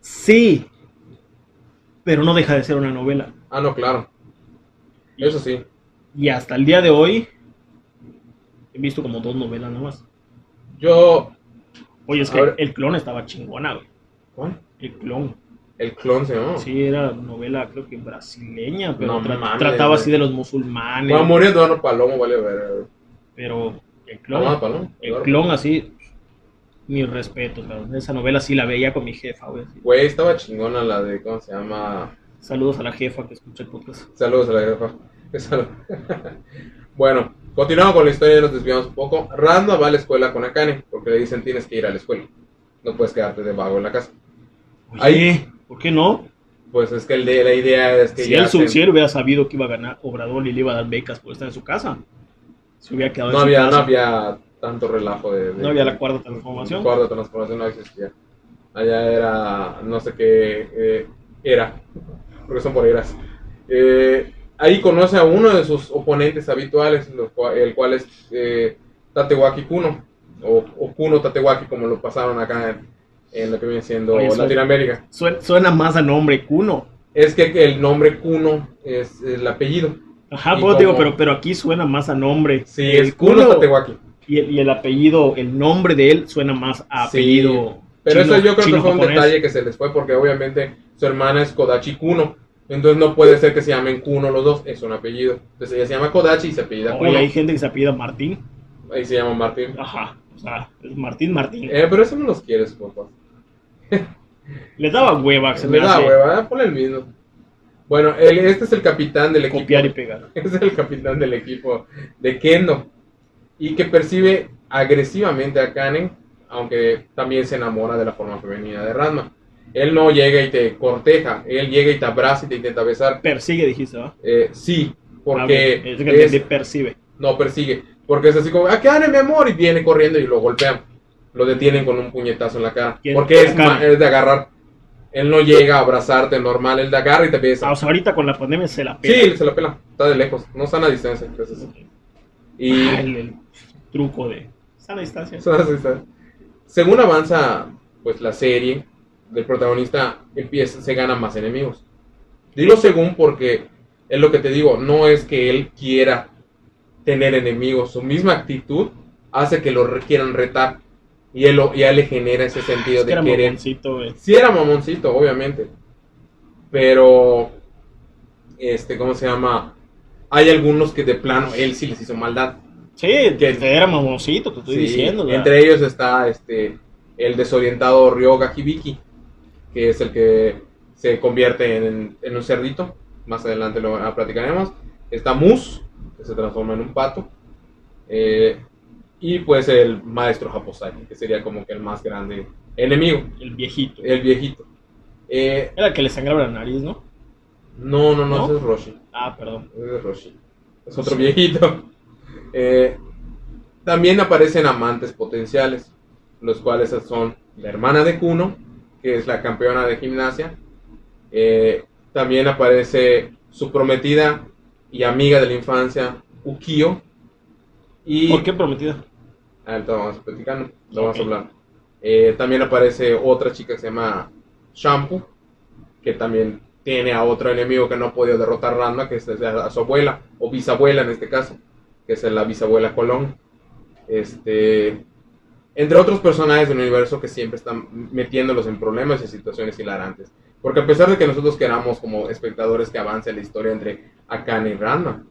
Sí, pero no deja de ser una novela. Ah, no, claro. Eso sí. Y hasta el día de hoy he visto como dos novelas nomás. Yo. Oye, es que ver. el clon estaba chingona, güey. ¿Cuál? El clon. El clon se llama. Sí, era novela, creo que brasileña, pero No tra- mames, trataba güey. así de los musulmanes. Cuando murió Eduardo Palomo, vale ver. Pero el clon, Eduardo Palomo. el Eduardo. clon así, mi respeto. Esa novela sí la veía con mi jefa, güey. Güey, estaba chingona la de. ¿Cómo se llama? Saludos a la jefa que escucha el podcast. Saludos a la jefa. (laughs) Salud. (laughs) bueno, continuamos con la historia, nos desviamos un poco. Randma va a la escuela con Akane, porque le dicen tienes que ir a la escuela. No puedes quedarte de vago en la casa. Oye, Ahí- ¿por qué no? Pues es que el de, la idea es que Si ya él, su- si hubiera sabido que iba a ganar Obrador y le iba a dar becas por estar en su casa, se hubiera quedado no, en su había, no casa. había tanto relajo de... de- No había la cuarta transformación. Cuarta transformación no existía. Allá era, no sé qué eh, era, porque son por eras. Eh, ahí conoce a uno de sus oponentes habituales, el cual es eh, Tatewaki Kuno, o, o Kuno Tatewaki, como lo pasaron acá en, en lo que viene siendo Oye, suena- Latinoamérica. Suena, más a nombre Kuno. Es que el nombre Kuno es el apellido. Ajá, pues digo, pero, pero aquí suena más a nombre. Sí, El es Kuno Tatewaki. y el, y el apellido, el nombre de él suena más a Sí, apellido. Pero chino- eso yo creo que fue un detalle que se les fue porque obviamente su hermana es Kodachi Kuno. Entonces no puede ser que se llamen Kuno los dos, es un apellido. Entonces ella se llama Kodachi y se apellida Kuno. Oye, hay gente que se apellida Martín. Ahí se llama Martín. Ajá, o sea, es Martín Martín. Eh, pero eso no los quiere su papá. (laughs) Les daba hueva, se Me me da hace hueva, eh, ponle el mismo. Bueno, él- este es el capitán del equipo. copiar y pegar. (laughs) es el capitán del equipo de Kendo. Y que percibe agresivamente a Kanen, aunque también se enamora de la forma femenina de Ranma. Él no llega y te corteja, él llega y te abraza y te intenta besar. Persigue, dijiste, ¿va? Eh, sí, Ah, porque ok, es percibe. no persigue, porque es así como, ¡ah, Kane, mi amor! Y viene corriendo y lo golpean. Lo detienen con un puñetazo en la cara. Porque es, es de agarrar. Él no llega a abrazarte normal, él te agarra y te besa. Ah, o sea, ahorita con la pandemia se la pela. Sí, se la pela, está de lejos, no sana distancia. Entonces. Y Ah, el, el truco de sana distancia. sana distancia. Según avanza pues la serie, del protagonista empieza, se ganan más enemigos. Digo según porque es lo que te digo, no es que él quiera tener enemigos, su misma actitud hace que lo quieran retar y él, lo- y a él le genera ese sentido Es que de era querer mamoncito. Sí era mamoncito, obviamente. Pero, este, ¿cómo se llama? Hay algunos que de plano él sí les hizo maldad. Sí, que era mamoncito, te estoy Sí, diciendo. ¿verdad? Entre ellos está este el desorientado Ryoga Hibiki, que es el que se convierte en, en un cerdito. Más adelante lo ah, platicaremos. Está Mus, que se transforma en un pato. Eh, y pues el maestro Haposaki, que sería como que el más grande enemigo, El viejito. el viejito. Eh, Era el que le sangraba la nariz, ¿no? No, no, no, ¿No? ese es Roshi. Ah, perdón. Ese es Roshi. Es otro viejito. Eh, también aparecen amantes potenciales, los cuales son la hermana de Kuno, que es la campeona de gimnasia. Eh, también aparece su prometida y amiga de la infancia, Ukio. Y ¿Por qué prometida? Ahorita vamos platicando, lo vamos a hablar. Eh, también aparece otra chica que se llama Shampoo, que también tiene a otro enemigo que no ha podido derrotar Ranma, que es a, a su abuela, o bisabuela en este caso, que es la bisabuela Colón. Este, entre otros personajes del universo que siempre están metiéndolos en problemas y situaciones hilarantes. Porque a pesar de que nosotros queramos como espectadores que avance la historia entre Akane y Ranma,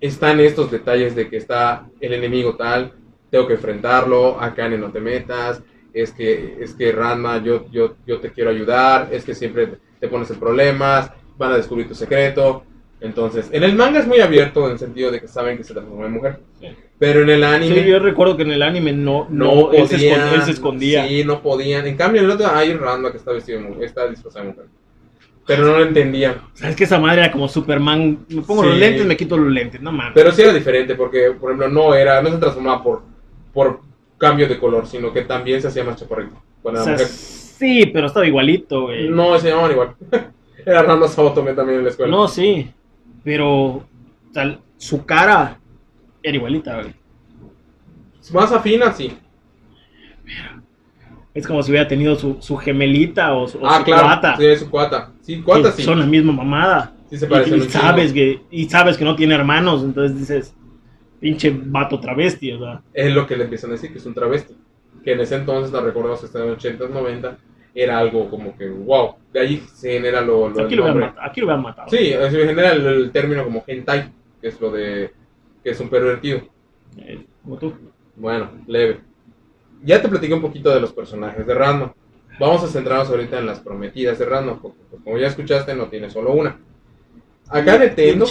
están estos detalles de que está el enemigo tal, tengo que enfrentarlo, Akane no te metas, es que, es que Ranma, yo, yo, yo te quiero ayudar, es que siempre te pones en problemas, van a descubrir tu secreto. Entonces, en el manga es muy abierto en el sentido de que saben que se transforma en mujer. Sí. Pero en el anime Sí, yo recuerdo que en el anime no, no, no, él, se podían. escondía, él se escondía. Sí, no podían. En cambio, en el otro hay Ranma que está vestido de mujer, está disfrazado de mujer. Pero no lo entendían. ¿Sabes que esa madre era como Superman? Me pongo Sí. los lentes, me quito los lentes, no mames. Pero sí era diferente porque, por ejemplo, no era, no se transformaba por, por cambio de color, sino que también se hacía más chaparrito. Cuando O era sea, mujer. sí, pero estaba igualito, güey. No, se llamaban igual. (laughs) era Ranma Saotome también en la escuela. No, sí. Pero sea, su cara era igualita, güey. Más afina, sí. Es como si hubiera tenido su, su gemelita o su, o ah, su claro. cuata. Sí, su cuata. Sí, cuata sí. Son la misma mamada. Sí se Y- parecen y, chingo. sabes que, y sabes que no tiene hermanos, entonces dices, pinche vato travesti, o sea. Es lo que le empiezan a decir, que es un travesti. Que en ese entonces, la recordamos que está en los 80s, 90 era algo como que, wow. De ahí se genera lo, lo Aquí lo, matado, aquí lo matado. Sí, se genera el, el término como hentai, que es lo de que es un pervertido. Eh, como tú. Bueno, leve. Ya te platiqué un poquito de los personajes de Ranma. Vamos a centrarnos ahorita en las prometidas de Ranma, porque pues, como ya escuchaste, no tiene solo una. Acá Nintendo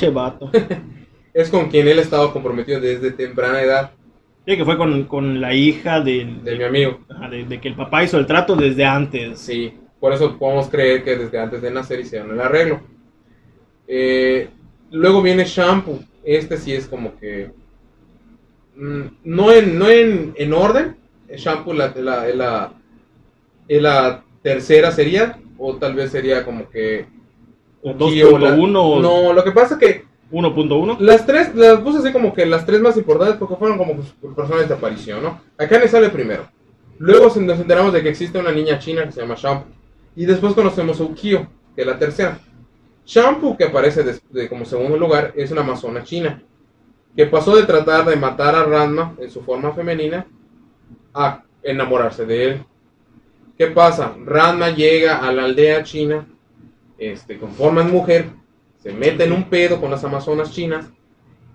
(laughs) es con quien él ha estado comprometido desde temprana edad, Sí, que fue con, con la hija del- de mi amigo. de, de que el papá hizo el trato desde antes. Sí, por eso podemos creer que desde antes de nacer hicieron el arreglo. Eh, luego viene Shampoo. Este sí es como que. mm, no en, no en, en orden. Shampoo la, la, la, la tercera sería. O tal vez sería como que. ¿O Ukio, la- 2.1 o- No, lo que pasa es que 1.1. las tres, las puse así como que las tres más importantes porque fueron como pues, personajes de aparición, ¿no? Le sale primero. Luego nos enteramos de que existe una niña china que se llama Shampoo. Y después conocemos a Ukio, que es la tercera. Shampoo, que aparece de- como segundo lugar, es una amazona china. Que pasó de tratar de matar a Ranma en su forma femenina a enamorarse de él. ¿Qué pasa? Ranma llega a la aldea china este, con forma de mujer, se mete en un pedo con las amazonas chinas,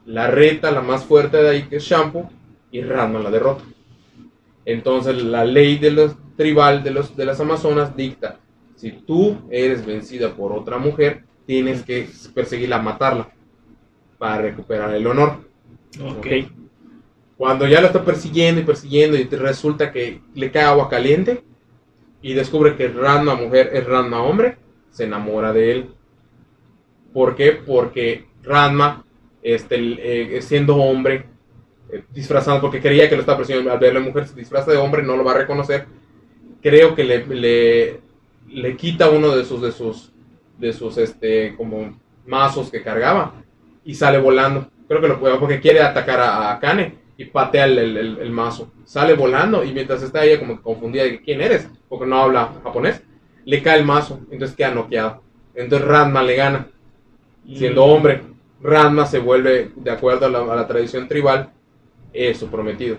la reta, la más fuerte de ahí, que es Shampoo, y Ranma la derrota. Entonces la ley de los tribal de, los, de las amazonas dicta, si tú eres vencida por otra mujer, tienes que perseguirla, matarla, para recuperar el honor. Ok. Cuando ya la está persiguiendo y persiguiendo y te resulta que le cae agua caliente y descubre que Ranma mujer es Ranma hombre, se enamora de él. ¿Por qué? Porque Ranma, este, eh, siendo hombre, eh, disfrazado, porque creía que lo estaba persiguiendo, al verle mujer se disfraza de hombre, no lo va a reconocer. Creo que le, le, le quita uno de sus, de sus, de sus, este, como mazos que cargaba y sale volando. Creo que lo puede porque quiere atacar a, a Kane y patea el, el- el mazo. Sale volando y mientras está ella como confundida de quién eres, porque no habla japonés, le cae el mazo, entonces queda noqueado. Entonces Ranma le gana, siendo hombre. Ranma se vuelve, de acuerdo a la, a la tradición tribal, eh, su prometido.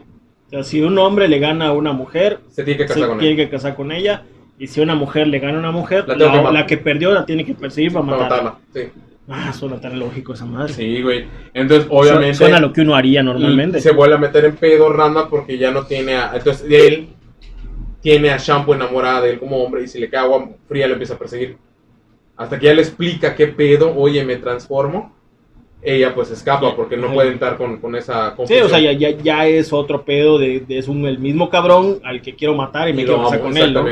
O sea, si un hombre le gana a una mujer, Se tiene que se casar con tiene él. que casar con ella. Y si una mujer le gana a una mujer, La la, que la que perdió la tiene que perseguir para Para matarla. matarla. Sí. Ah, suena tan lógico esa madre. Sí, güey. Entonces, obviamente. Suena lo que uno haría normalmente. Se vuelve a meter en pedo Ranma porque ya no tiene a. Entonces, él tiene a Shampoo enamorada de él como hombre y si le cae agua fría le empieza a perseguir. Hasta que ya le explica qué pedo, oye, me transformo. Ella pues escapa porque no puede entrar con, con esa Sí, confusión. o sea, ya, ya, ya es otro pedo de, de es un, el mismo cabrón al que quiero matar y me Y quiero con él, ¿no?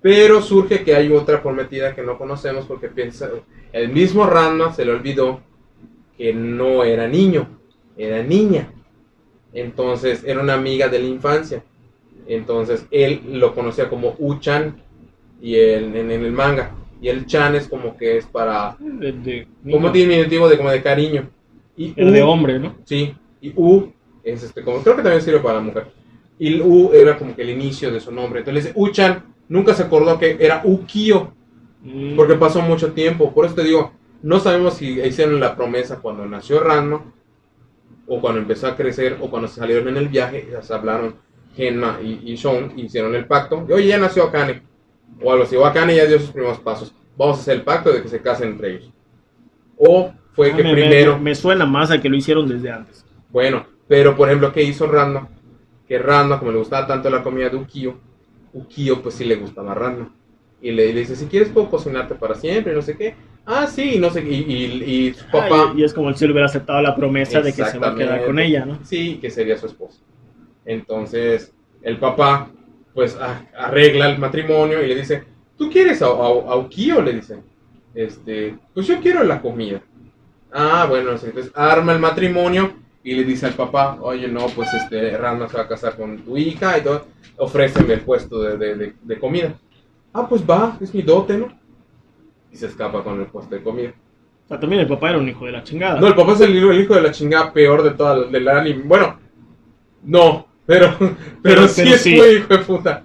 Pero surge que hay otra prometida que no conocemos porque piensa, el mismo Ranma se le olvidó que no era niño, era niña. Entonces era una amiga de la infancia. Entonces él lo conocía como U-chan y el, en, en el manga. Y el chan es como que es para, De, de- como diminutivo de como de cariño. Y de U- hombre, ¿no? Sí, y U es este, como, creo que también sirve para la mujer. Y el U era como que el inicio de su nombre. Entonces, U-chan nunca se acordó que era Ukio, Mm. porque pasó mucho tiempo. Por eso te digo, no sabemos si hicieron la promesa cuando nació Ranma, o cuando empezó a crecer, o cuando salieron en el viaje, ya se hablaron Genma y, y Shon, y hicieron el pacto. Y oye, ya nació Akane, o algo así, o Akane ya dio sus primeros pasos. Vamos a hacer el pacto de que se casen entre ellos. O fue Ah, que me, me- primero. me suena más a que lo hicieron desde antes. Bueno, pero por ejemplo, ¿qué hizo Ranma? Que Ranma, como le gustaba tanto la comida de Ukio, Ukio pues sí le gustaba a Ranma. Y le, le dice, si quieres puedo cocinarte para siempre, no sé qué. Ah, sí, no sé qué. Y, y- y su papá, Ah, y, y es como si él hubiera aceptado la promesa de que se va a quedar con ella, ¿no? sí, que sería su esposa. Entonces, el papá pues a- arregla el matrimonio y le dice, ¿tú quieres a, a, a Ukio? Le dice, este, pues yo quiero la comida. Ah, bueno, entonces arma el matrimonio y le dice al papá, oye, no, pues este, Ranma se va a casar con tu hija y todo, ofréceme el puesto de, de- de- de comida. Ah, pues va, es mi dote, ¿no? Y se escapa con el puesto de comida. O sea, también el papá era un hijo de la chingada. No, el papá es el, hijo- el hijo de la chingada peor de toda del anime. Bueno, no, pero, (laughs) pero, Pero- sí pero es sí. muy hijo de puta.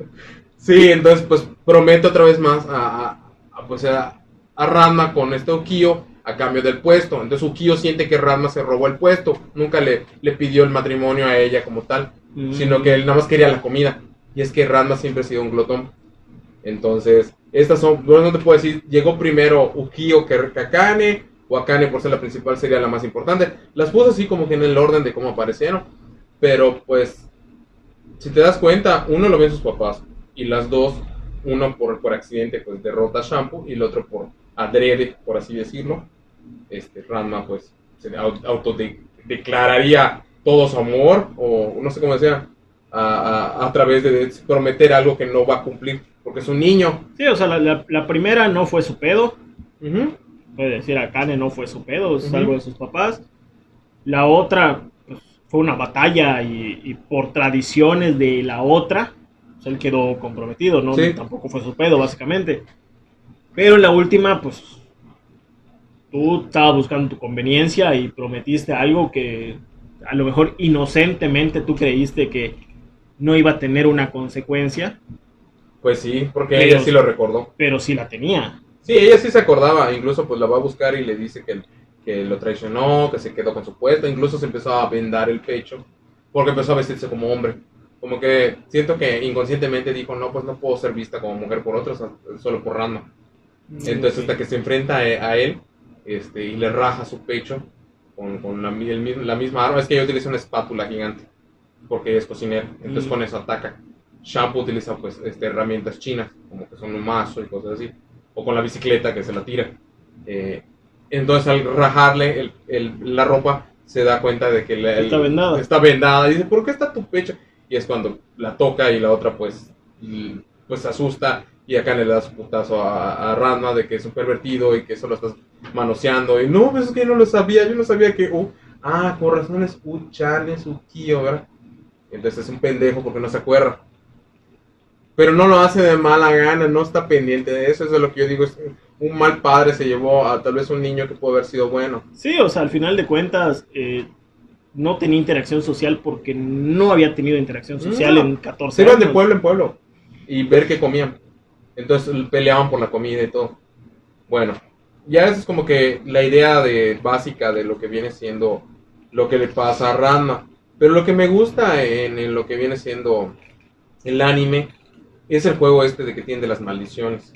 Sí, entonces pues prometo otra vez más a, a- a, pues, a, a Ranma con este Ukio a cambio del puesto. Entonces Ukio siente que Ranma se robó el puesto. Nunca le, le pidió el matrimonio a ella como tal, Mm. sino que él nada más quería la comida. Y es que Ranma siempre ha sido un glotón. Entonces, estas son, bueno, no te puedo decir, llegó primero Ukio que que Akane, o Akane por ser la principal sería la más importante. Las puse así como que en el orden de cómo aparecieron, pero pues, si te das cuenta, uno lo ven sus papás, y las dos, uno por, por accidente, pues derrota a Shampoo, y el otro por adrede, por así decirlo. Este, Ranma, pues, se au- autodeclararía todo su amor, o no sé cómo decía, a, a, a través de prometer algo que no va a cumplir, porque es un niño. Sí, o sea, la, la- la primera no fue su pedo. Puede decir, Akane no fue su pedo, es algo de sus papás. La otra fue una batalla y, y por tradiciones de la otra, pues, él quedó comprometido, ¿no? Sí. Tampoco fue su pedo, básicamente. Pero en la última, pues, tú estabas buscando tu conveniencia y prometiste algo que a lo mejor inocentemente tú creíste que no iba a tener una consecuencia, Pues sí, porque Pero- ella sí lo recordó. pero sí la tenía. Sí, ella sí se acordaba, incluso pues la va a buscar y le dice que, que lo traicionó, que se quedó con su puesto, incluso se empezó a vendar el pecho, porque empezó a vestirse como hombre. Como que siento que inconscientemente dijo, no, pues no puedo ser vista como mujer por otros, solo por Ranma. Entonces hasta que se enfrenta a, a él este, y le raja su pecho con, con la, el la misma arma, es que ella utiliza una espátula gigante, porque es cocinera, entonces Mm. con eso ataca. Shampoo utiliza pues este, herramientas chinas, como que son un mazo y cosas así, o con la bicicleta que se la tira. Eh, entonces al rajarle el- el- la ropa se da cuenta de que la- el- Está vendada. está vendada y dice, ¿por qué está tu pecho? Y es cuando la toca y la otra pues, pues se asusta y acá le da su putazo a, a Ranma de que es un pervertido y que solo estás manoseando y no, pues es que yo no lo sabía, yo no sabía que, uh, ah, con razón es es Ukio, ¿verdad? Entonces es un pendejo porque no se acuerda. pero no lo hace de mala gana, no está pendiente de eso, eso es lo que yo digo, es un mal padre se llevó a tal vez un niño que pudo haber sido bueno. Sí, o sea, al final de cuentas, eh, no tenía interacción social porque no había tenido interacción social No. en 14 Se iban años. de pueblo en pueblo y ver qué comían. Entonces peleaban por la comida y todo. Bueno, ya esa es como que la idea de, básica de lo que viene siendo lo que le pasa a Ranma. Pero lo que me gusta en, en lo que viene siendo el anime es el juego este de que tiene de las maldiciones.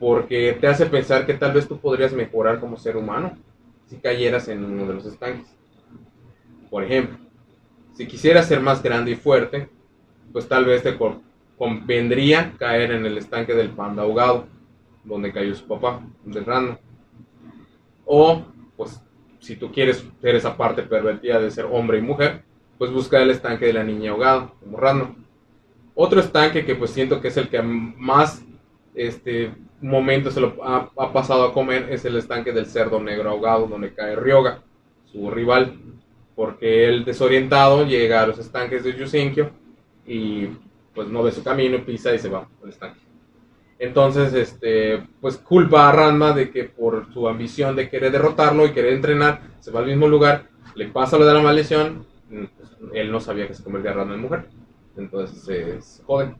Porque te hace pensar que tal vez tú podrías mejorar como ser humano si cayeras en uno de los estanques. Por ejemplo, si quisieras ser más grande y fuerte, pues tal vez te con- convendría caer en el estanque del panda ahogado, donde cayó su papá, de Random. O, pues, si tú quieres ser esa parte pervertida de ser hombre y mujer, pues busca el estanque de la niña ahogada, como Random. Otro estanque que pues siento que es el que más este momento se lo ha, pasado a comer es el estanque del cerdo negro ahogado, donde cae Ryoga, su rival, porque él desorientado llega a los estanques de Yusenkyo y pues no ve su camino pisa y se va al estanque. Entonces, este, pues culpa a Ranma de que por su ambición de querer derrotarlo y querer entrenar, se va al mismo lugar, le pasa lo de la maldición, pues, él no sabía que se convertía Ranma en mujer, entonces se se jode.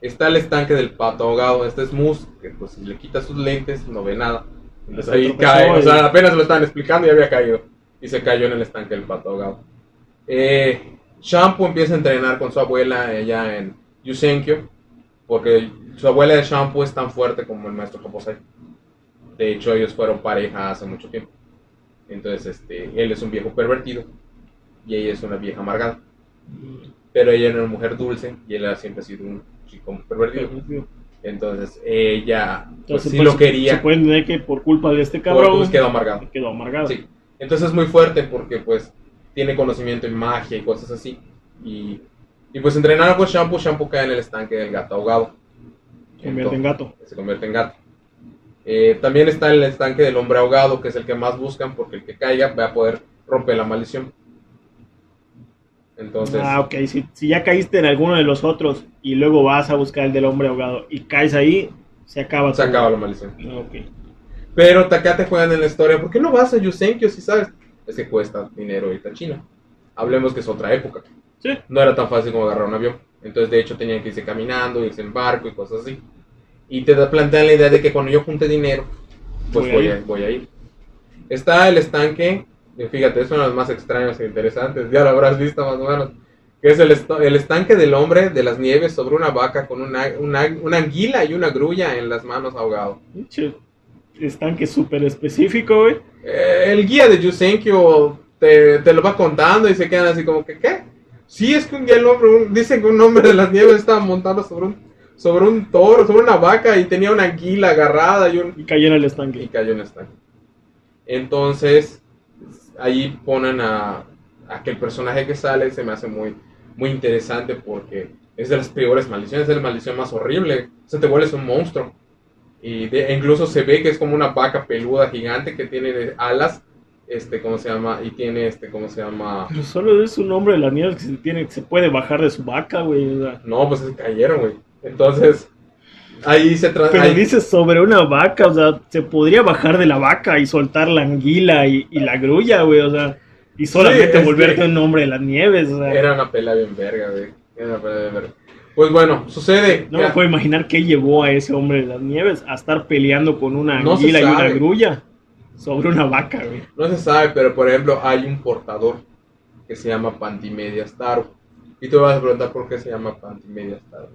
Está el estanque del pato ahogado, este es Mus, que pues si le quita sus lentes no ve nada. Entonces ahí cae, o y- sea, apenas lo estaban explicando y había caído. Y se cayó en el estanque del pato ahogado. Eh, Shampoo empieza a entrenar con su abuela allá en Yusenkyo, porque su abuela de Shampoo es tan fuerte como el maestro Kaposai. De hecho, ellos fueron pareja hace mucho tiempo. Entonces, este, él es un viejo pervertido y ella es una vieja amargada. Pero ella era una mujer dulce y él ha siempre sido un chico pervertido. Entonces, ella pues, sí pues, lo Se quería, puede entender que por culpa de este cabrón pues quedó amargado. quedó amargado. Sí. Entonces es muy fuerte porque pues tiene conocimiento en magia y cosas así. Y, y pues entrenar con Shampoo, Shampoo cae en el estanque del gato ahogado. Se convierte en gato. Se convierte en gato. Eh, también está el estanque del hombre ahogado, que es el que más buscan porque el que caiga va a poder romper la maldición. Entonces, ah, ok. Si, si ya caíste en alguno de los otros y luego vas a buscar el del hombre ahogado y caes ahí, se acaba se tu- acaba la maldición. Ah, ok. Pero acá te juegan en la historia. ¿Por qué no vas a Yusenkyo si sabes? Es que cuesta dinero irte a China. Hablemos que es otra época. Sí. No era tan fácil como agarrar un avión. Entonces, de hecho, tenían que irse caminando, irse en barco y cosas así. Y te plantean la idea de que cuando yo junte dinero, pues Voy voy, a, ir. voy a ir. Está el estanque, y fíjate, es uno de los más extraños e interesantes, ya lo habrás visto más o menos. Que es el, esto- el estanque del hombre de las nieves sobre una vaca con una, una, una anguila y una grulla en las manos ahogado. Estanque súper específico, güey. Eh, el guía de Yusenkyo te, te lo va contando y se quedan así como que, ¿qué? Sí, es que un día el hombre, un- dicen que un hombre de las nieves estaba montando sobre un, sobre un toro, sobre una vaca y tenía una anguila agarrada y, un, Y cayó en el y estanque. cayó en estanque. Entonces, ahí ponen a, a que el personaje que sale se me hace muy, muy interesante porque es de las peores maldiciones, es la maldición más horrible. O sea, te vuelves un monstruo. Y de- e incluso se ve que es como una vaca peluda gigante que tiene alas, este, ¿cómo se llama? Y tiene, este, ¿cómo se llama? Pero solo es un hombre de la nieve que se, tiene, que se puede bajar de su vaca, güey. o sea. No, pues se cayeron, güey. Entonces, ahí se trata... Pero dices sobre una vaca, o sea, se podría bajar de la vaca y soltar la anguila y, y la grulla, güey, o sea, y solamente es volverte que- un hombre de las nieves, o sea. Era una pelea bien verga, güey. Era una pelea bien verga. Pues bueno, sucede. No me puedo imaginar qué llevó a ese hombre de las nieves a estar peleando con una No anguila y una grulla sobre una vaca, güey. No se sabe, pero por ejemplo, hay un portador que se llama Pantimedias Taro. Y tú vas a preguntar por qué se llama Pantimedias Taro.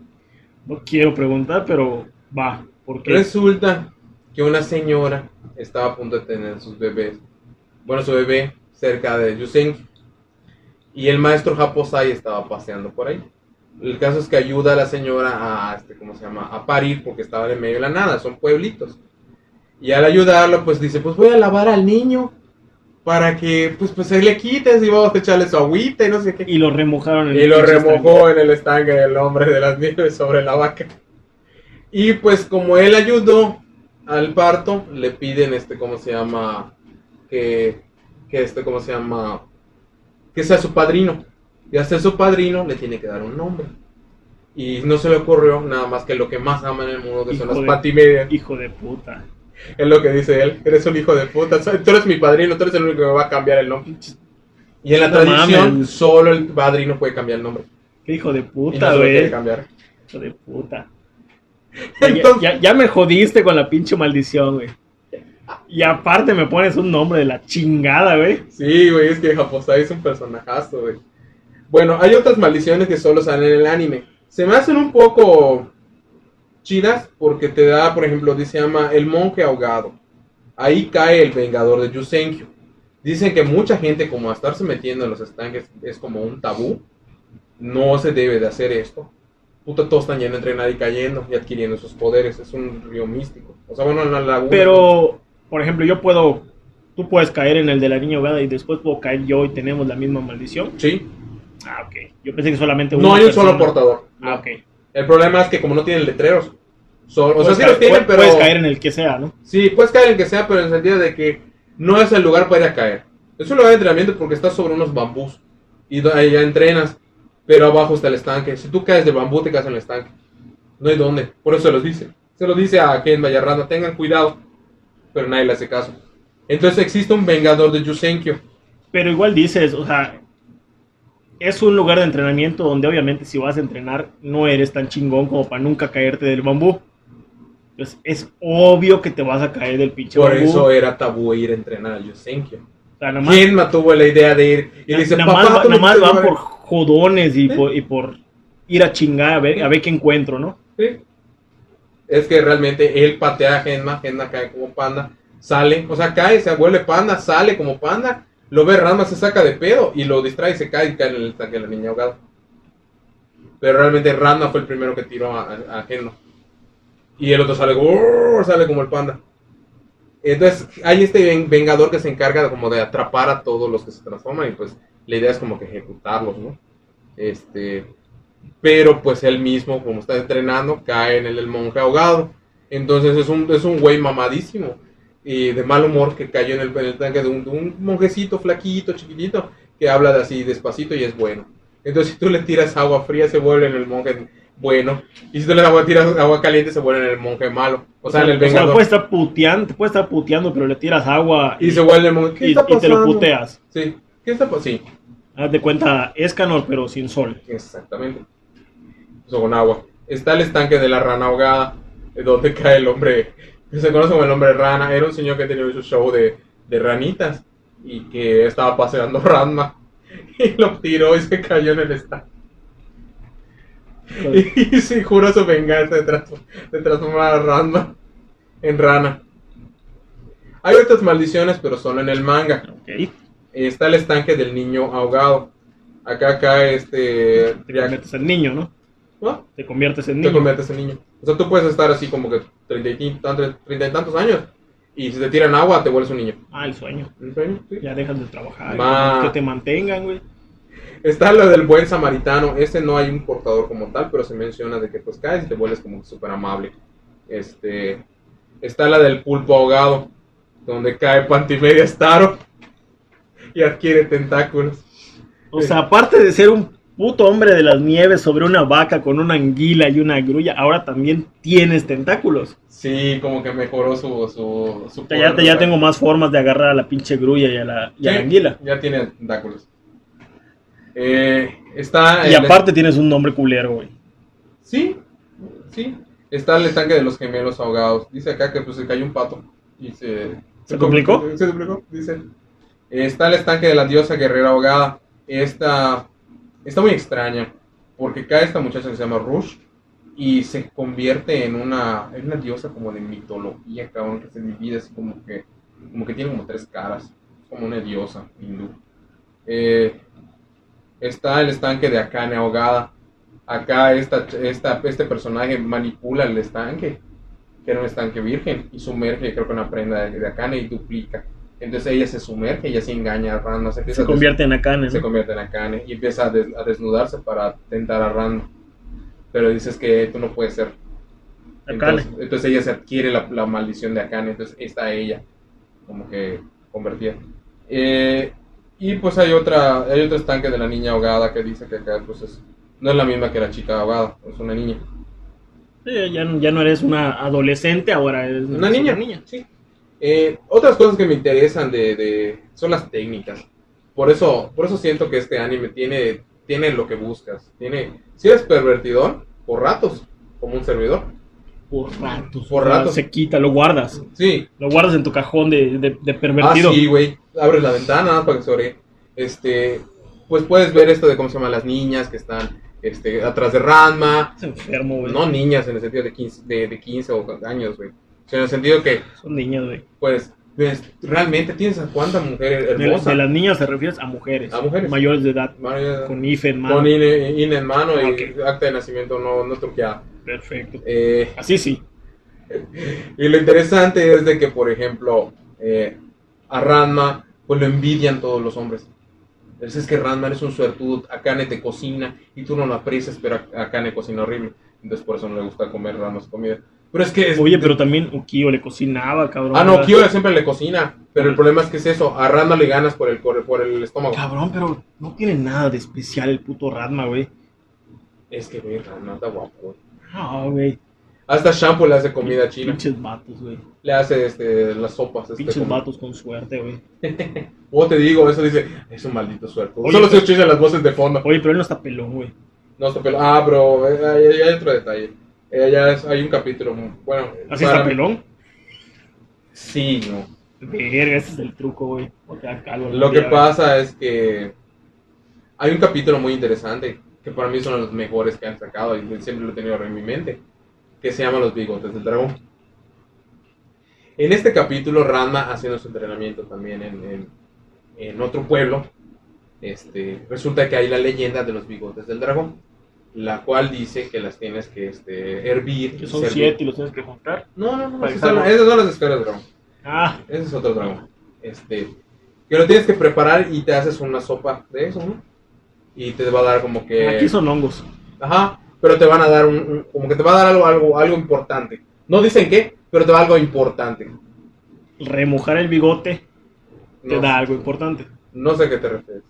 No quiero preguntar, pero va, porque Resulta que una señora estaba a punto de tener sus bebés. Bueno, su bebé cerca de Yusenki. Y el maestro Japosai estaba paseando por ahí. El caso es que ayuda a la señora a, este, ¿cómo se llama? A parir porque estaba en medio de la nada, son pueblitos. Y al ayudarlo, pues dice, pues voy a lavar al niño para que, pues, pues se le quites y vamos a echarle su agüita y no sé qué. y lo remojaron en Y el lo remojó en el estanque del hombre de las nieves sobre la vaca. Y pues como él ayudó al parto, le piden este, ¿cómo se llama? Que, que este, ¿cómo se llama? Que sea su padrino. Y a ser su padrino le tiene que dar un nombre. Y no se le ocurrió nada más que lo que más ama en el mundo, que son las patimedias. Hijo de puta. Es lo que dice él. Eres un hijo de puta. Tú eres mi padrino, tú eres el único que me va a cambiar el nombre. Y en la No tradición, mames. solo el padrino puede cambiar el nombre. Qué hijo de puta, güey. Hijo de puta. Ya, Entonces- ya- ya me jodiste con la pinche maldición, güey. Y aparte me pones un nombre de la chingada, güey. Sí, güey, es que Japosai es un personajazo, güey. Bueno, hay otras maldiciones que solo salen en el anime. Se me hacen un poco chidas porque te da, por ejemplo, dice llama El monje ahogado. Ahí cae el vengador de Yusenkyo. Dicen que mucha gente, como a estarse metiendo en los estanques, es como un tabú. No se debe de hacer esto. Puta, todos están yendo a entrenar y cayendo y adquiriendo sus poderes. Es un río místico. O sea, bueno, en la laguna. Pero, por ejemplo, yo puedo. Tú puedes caer en el de la niña ahogada y después puedo caer yo y tenemos la misma maldición. Sí. Ah, ok. Yo pensé que solamente No una hay un solo portador. Ah, ok. El problema es que como no tienen letreros, son- o sea, sí caer- los tienen, puedes- pero... Puedes caer en el que sea, ¿no? Sí, puedes caer en el que sea, pero en el sentido de que no es el lugar para ir a caer. Es un lugar de entrenamiento porque estás sobre unos bambús y ahí ya entrenas, pero abajo está el estanque. Si tú caes del bambú, te caes en el estanque. No hay dónde, por eso se los dice. Se los dice a Ken Vallarranda, tengan cuidado, pero nadie le hace caso. Entonces existe un vengador de Yusenkyo. Pero igual dices, o sea, es un lugar de entrenamiento donde obviamente si vas a entrenar no eres tan chingón como para nunca caerte del bambú. Entonces es obvio que te vas a caer del pinche Por bambú. eso era tabú ir a entrenar a Yusenkyo. O sea, ¿Quién tuvo la idea de ir? Y dice, nada más- nada más van llevar". por jodones y, Sí. por, y por ir a chingar a ver, a ver qué encuentro, ¿no? Sí. Es que realmente él patea a Genma, Genma cae como panda, sale, o sea, cae, se vuelve panda, sale como panda, lo ve Ranma, se saca de pedo y lo distrae se cae y cae en el estanque de la niña ahogada. Pero realmente Ranma fue el primero que tiró a, a, a Genma. Y el otro sale, sale como el panda. Entonces hay este ven- vengador que se encarga de, como de atrapar a todos los que se transforman y pues la idea es como que ejecutarlos, ¿no? Este, pero pues él mismo, como está entrenando, cae en el del monje ahogado. Entonces es un, es un güey mamadísimo y de mal humor que cayó en el, en el tanque de un, de un monjecito flaquito, chiquitito, que habla de así despacito y es bueno. Entonces si tú le tiras agua fría se vuelve en el monje bueno y si tú le agua, tiras agua caliente se vuelve en el monje malo. O sea, en el o sea, vengador. puede estar puteando, te puede estar puteando, pero le tiras agua y se vuelve el monje. ¿Qué y- está y te lo puteas. Sí. ¿Qué está pasando? Sí. Haz de cuenta, Escanor, pero sin sol. Exactamente. Eso con agua. Está el estanque de la rana ahogada, eh, donde cae el hombre, se conoce como el hombre rana. Era un señor que tenía su show de, de ranitas y que estaba paseando (laughs) Ranma y lo tiró y se cayó en el estanque. (laughs) Y se juró su venganza de, trans- de transformar a Ranma en rana. Hay otras maldiciones, pero solo en el manga. Ok. Está el estanque del niño ahogado. Acá cae este. Te conviertes en niño, ¿no? ¿No? Te conviertes en te niño. conviertes en niño. O sea, tú puedes estar así como que treinta y, tantos- treinta y tantos años y si te tiran agua te vuelves un niño. Ah, el sueño. ¿Un sueño? Sí. Ya dejas de trabajar. Que te mantengan, güey. Está lo del buen samaritano. Ese no hay un portador como tal, pero se menciona de que pues caes y te vuelves como súper amable. Este. Está la del pulpo ahogado, donde cae Pantimedia Staro (laughs) y adquiere tentáculos. O sea, aparte de ser un puto hombre de las nieves sobre una vaca con una anguila y una grulla, ahora también tienes tentáculos. Sí, como que mejoró su. su, su ya, te- ya tengo más formas de agarrar a la pinche grulla y a la, y a la anguila. Ya tiene tentáculos. Eh, está. Y el- aparte tienes un nombre culero, güey. Sí, sí. Está el estanque de los gemelos ahogados. Dice acá que pues se cayó un pato. Y se. ¿Se duplicó? Se duplicó, dice. Está el estanque de la diosa guerrera ahogada. Esta. Está muy extraña. Porque cae esta muchacha que se llama Rush. Y se convierte en una. Una diosa como de mitología, cabrón. Que se divide así como que. Como que tiene como tres caras. Como una diosa hindú. Eh, está el estanque de Akane ahogada. Acá esta, esta, este personaje manipula el estanque, que era un estanque virgen, y sumerge, creo que una prenda de, de Akane y duplica. Entonces ella se sumerge y así engaña a Ranma. Se, empieza Se convierte en Akane, se ¿no? convierte en Akane y empieza a, des- a desnudarse para tentar a Ranma. Pero dices que tú no puedes ser. Akane. Entonces, entonces ella se adquiere la, la maldición de Akane, entonces está ella como que convertida. Eh, y pues hay otra hay otro estanque de la niña ahogada que dice que acá pues es No es la misma que la chica abogada, es una niña. Sí, ya, no- ya no eres una adolescente, ahora eres Una niña, niña. sí. Eh, otras cosas que me interesan de, de- son las técnicas. Por eso, por eso siento que este anime tiene, tiene lo que buscas. Tiene, si eres pervertidor, por ratos, como un servidor. Por ratos. Por ratos. Se quita, lo guardas. Sí, Lo guardas en tu cajón de, de, de Ah, pervertido. sí, güey. Abres la ventana para que se ore. Este, pues puedes ver esto de cómo se llaman las niñas que están este, atrás de Ranma. Es enfermo, güey. No niñas en el sentido de 15, de, de 15 o años, güey. En el sentido que, Son niñas, güey. pues, ves, realmente tienes a cuánta mujer De, hermosa. de las niñas te refieres a mujeres. A mujeres. Mayores de edad. Con IFE en mano. Con INE, INE en mano y Ok. acta de nacimiento no, no truqueada. Perfecto. Eh, Así sí. (laughs) y lo interesante es de que, por ejemplo, eh, a Ranma, pues lo envidian todos los hombres. Entonces es que Ranma es un suertudo, Akane te cocina y tú no lo aprecias, pero Akane cocina horrible. Entonces por eso no le gusta comer Ranma su comida. Pero es que... es- Oye, pero también Ukio le cocinaba, cabrón. Ah, no. Kyo siempre le cocina, pero el problema es que es eso, a le ganas por el, por por el estómago. Cabrón, pero no tiene nada de especial el puto Radma, güey. Es que, güey, Ranma está guapo. güey. No, güey. Hasta shampoo le hace comida china. Pinches vatos, güey. Le hace este, las sopas. Este, Pinches como- vatos con suerte, güey. (laughs) O te digo, eso dice, es un maldito suerte. Oye, Solo se pero- escuchan las voces de fondo. Oye, pero él no está pelón, güey. No, está pelo. Ah, pero eh, hay- hay otro detalle. Eh, ya hay un capítulo, muy- bueno. ¿Así para- está pelón? Sí, no. Verga, ese es el truco, güey. O Lo que día, pasa es que hay un capítulo muy interesante que para mí son los mejores que han sacado y siempre lo he tenido en mi mente, que se llama Los Bigotes del Dragón. En este capítulo, Ranma haciendo su entrenamiento también en, en- en otro pueblo, este, resulta que hay la leyenda de los bigotes del dragón, la cual dice que las tienes que este, hervir. Que son servir. siete y los tienes que juntar. No, no, no, que son, esas son las esferas del dragón. Ah, Ese es otro dragón. Este, que lo tienes que preparar y te haces una sopa de eso, ¿no? Y te va a dar como que... aquí son hongos. Ajá, pero te van a dar un, un- como que te va a dar algo, algo, algo importante. No dicen qué, pero te va a dar algo importante. Remojar el bigote te No, da algo importante. no sé a qué te refieres.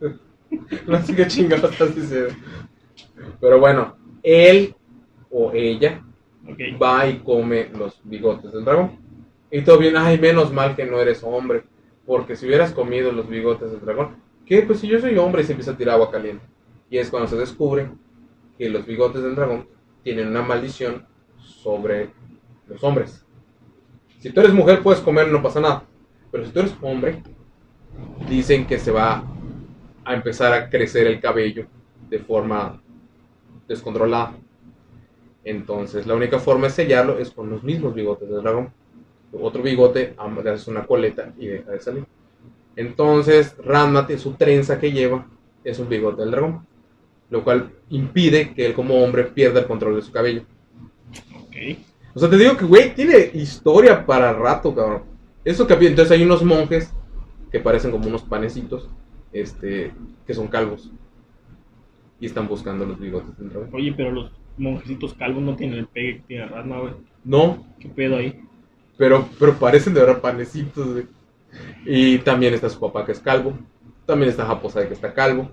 (laughs) (laughs) no sé qué chingados estás diciendo. Pero bueno, él o ella va y come los bigotes del dragón. Y todo bien, ay, menos mal que no eres hombre. Porque si hubieras comido los bigotes del dragón, ¿qué? Pues si yo soy hombre y se empieza a tirar agua caliente. Y es cuando se descubre que los bigotes del dragón tienen una maldición sobre los hombres. Si tú eres mujer, puedes comer, no pasa nada. Pero si tú eres hombre, dicen que se va a empezar a crecer el cabello de forma descontrolada. Entonces, la única forma de sellarlo es con los mismos bigotes del dragón. Otro bigote, le haces una coleta y deja de salir. Entonces, Ranma, su trenza que lleva es un bigote del dragón. Lo cual impide que él como hombre pierda el control de su cabello. Ok. O sea, te digo que, güey, tiene historia para rato, cabrón. Eso que entonces hay unos monjes que parecen como unos panecitos, este, que son calvos. Y están buscando los bigotes del dragón. Oye, pero los monjecitos calvos no tienen el pegue que tiene Radma, güey. No, ¿Qué pedo ahí? pero, pero parecen de verdad panecitos, güey. Y también está su papá que es calvo. También está Japosai que está calvo.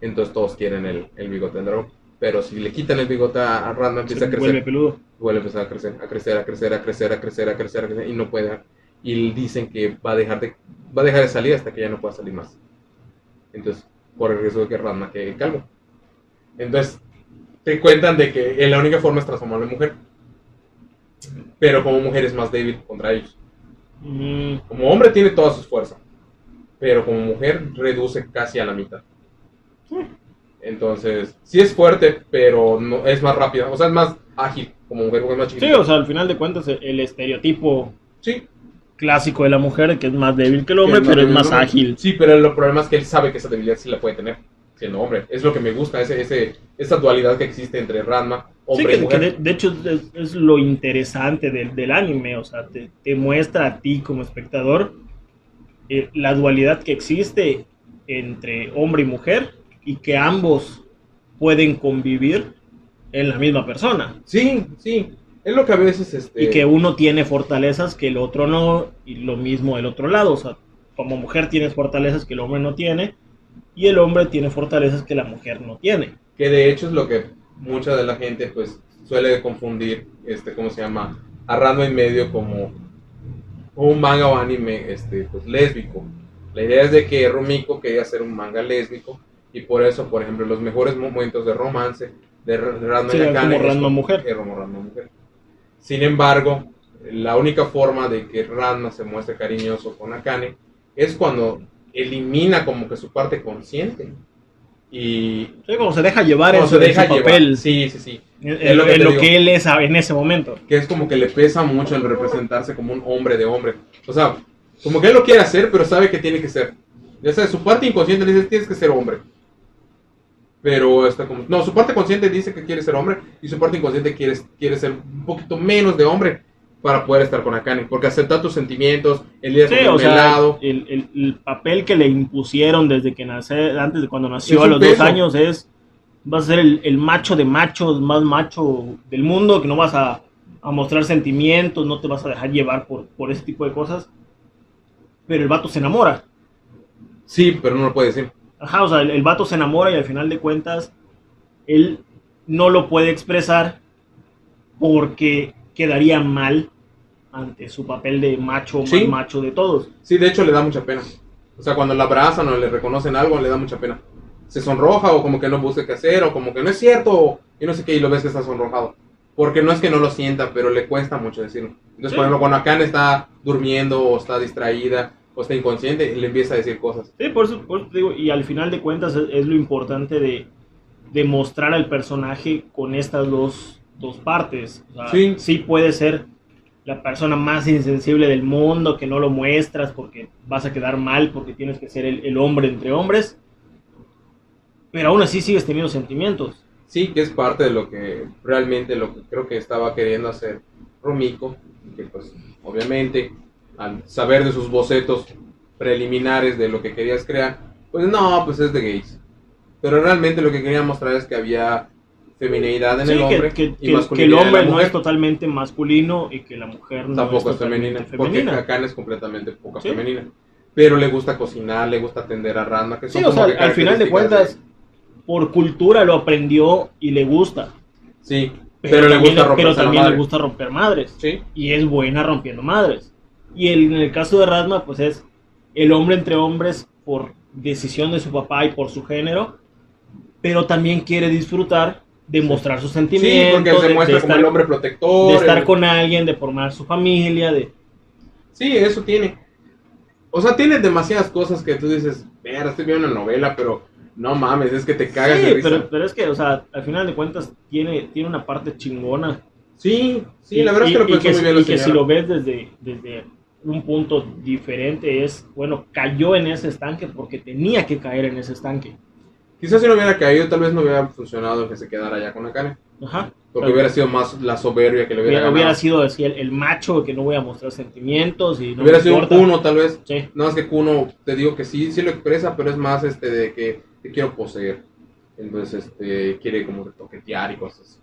Entonces todos quieren el, el bigote del dragón. Pero si le quitan el bigote a, a Ranma, empieza a crecer. vuelve peludo. vuelve a empezar a crecer, a crecer, a crecer, a crecer, a crecer, a crecer, a crecer, y no puede. Y dicen que va a dejar de, va a dejar de salir hasta que ya no pueda salir más. Entonces, por el riesgo de que Ranma quede calvo. Entonces, te cuentan de que la única forma es transformarlo en mujer. Pero como mujer es más débil contra ellos. Mm, Como hombre tiene toda su fuerza. Pero como mujer reduce casi a la mitad. Entonces, sí es fuerte, pero no, es más rápida. O sea, es más ágil como mujer, porque es más sí, chiquita. o sea, al final de cuentas, el estereotipo sí, clásico de la mujer, que es más débil que el hombre, Que pero es más ágil. Sí, pero el problema es que él sabe que esa debilidad sí la puede tener, siendo hombre. Es lo que me gusta, ese, ese, esa dualidad que existe entre Ranma, Sí, hombre que, y que mujer. de, de hecho es, es lo interesante del, del anime, o sea, te, te muestra a ti como espectador eh, la dualidad que existe entre hombre y mujer y que ambos pueden convivir en la misma persona Sí, sí. Es lo que a veces... Este, y que uno tiene fortalezas que el otro no y lo mismo del otro lado, o sea, como mujer tienes fortalezas que el hombre no tiene y el hombre tiene fortalezas que la mujer no tiene. Que de hecho es lo que mucha de la gente pues suele confundir, este, ¿cómo se llama? A Ranma en medio como un manga o anime este, pues, lésbico. La idea es de que Rumiko quería hacer un manga lésbico y por eso, por ejemplo, los mejores momentos de romance de Ranma Sí, y Akane como Ranma mujer. como Ranma mujer. Sin embargo, la única forma de que Ranma se muestre cariñoso con Akane es cuando elimina como que su parte consciente y Sí, como se deja llevar en su, deja llevar. papel, Sí, sí, sí. en, es lo en que lo que él es en ese momento. que es como que le pesa mucho el representarse como un hombre de hombre. O sea, como que él lo quiere hacer, pero sabe que tiene que ser. Ya sabes, su parte inconsciente le dice, tienes que ser hombre. Pero está como... No, su parte consciente dice que quiere ser hombre y su parte inconsciente quiere, quiere ser un poquito menos de hombre para poder estar con Akane. Porque acepta tus sentimientos, el día Sí, o el sea, el, el- el papel que le impusieron desde que nace, antes de cuando nació Es a los dos años es, vas a ser el, el macho de machos, más macho del mundo, que no vas a, a mostrar sentimientos, no te vas a dejar llevar por, por ese tipo de cosas. Pero el vato se enamora. Sí, pero no lo puede decir. Ajá, o sea, el, el vato se enamora y al final de cuentas él no lo puede expresar porque quedaría mal ante su papel de macho Sí. más macho de todos. Sí, de hecho le da mucha pena. O sea, cuando la abrazan o le reconocen algo, le da mucha pena. Se sonroja o como que no busca qué hacer o como que no es cierto o- y no sé qué y lo ves que está sonrojado. Porque no es que no lo sienta, pero le cuesta mucho decirlo. Entonces, Sí. por ejemplo, cuando Akane está durmiendo o está distraída o está inconsciente, le empieza a decir cosas. Sí, por eso, por eso te digo, y al final de cuentas es, es lo importante de, de mostrar al personaje con estas dos, dos partes. O sea, Sí. sí puede ser la persona más insensible del mundo, que no lo muestras porque vas a quedar mal, porque tienes que ser el, el hombre entre hombres, pero aún así sigues teniendo sentimientos. Sí, que es parte de lo que realmente lo que creo que estaba queriendo hacer Romiko, que pues obviamente al saber de sus bocetos preliminares de lo que querías crear, pues no, pues es de gays. Pero realmente lo que quería mostrar es que había femineidad en Sí, el que- hombre que, y que- que el hombre no es totalmente masculino y que la mujer no Tampoco es es femenina, totalmente porque femenina. Akane es completamente poca Sí. femenina. Pero le gusta cocinar, le gusta atender a Ranma, que Sí, son o sea, que al final de cuentas, por cultura lo aprendió y le gusta. Sí, pero, le también, gusta romper pero también madre. le gusta romper madres. Sí, Y es buena rompiendo madres. Y el- en el caso de Rasma, pues es el hombre entre hombres por decisión de su papá y por su género, pero también quiere disfrutar de mostrar sus sí, sentimientos, porque se de- muestra de como estar- el hombre protector. de estar el- con alguien, de formar su familia, de... Sí, eso tiene. O sea, tiene demasiadas cosas que tú dices, mira, estoy viendo una novela, pero no mames, es que te cagas de Sí, risa. pero, pero es que, o sea, al final de cuentas tiene, tiene una parte chingona. Sí, sí, Y- la verdad y- es que lo pensó muy bien la y que si lo ves desde, desde un punto diferente es, bueno, cayó en ese estanque porque tenía que caer en ese estanque. Quizás si no hubiera caído, tal vez no hubiera funcionado que se quedara allá con Akane. Ajá. Porque hubiera sido más la soberbia que le hubiera hubiera, ganado. hubiera sido así el, el macho que no voy a mostrar sentimientos y no hubiera sido un importa. Kuno, tal vez. Sí. No, es que Kuno, te digo que sí, sí lo expresa, pero es más este de que te quiero poseer. Entonces, este, quiere como que toquetear y cosas así.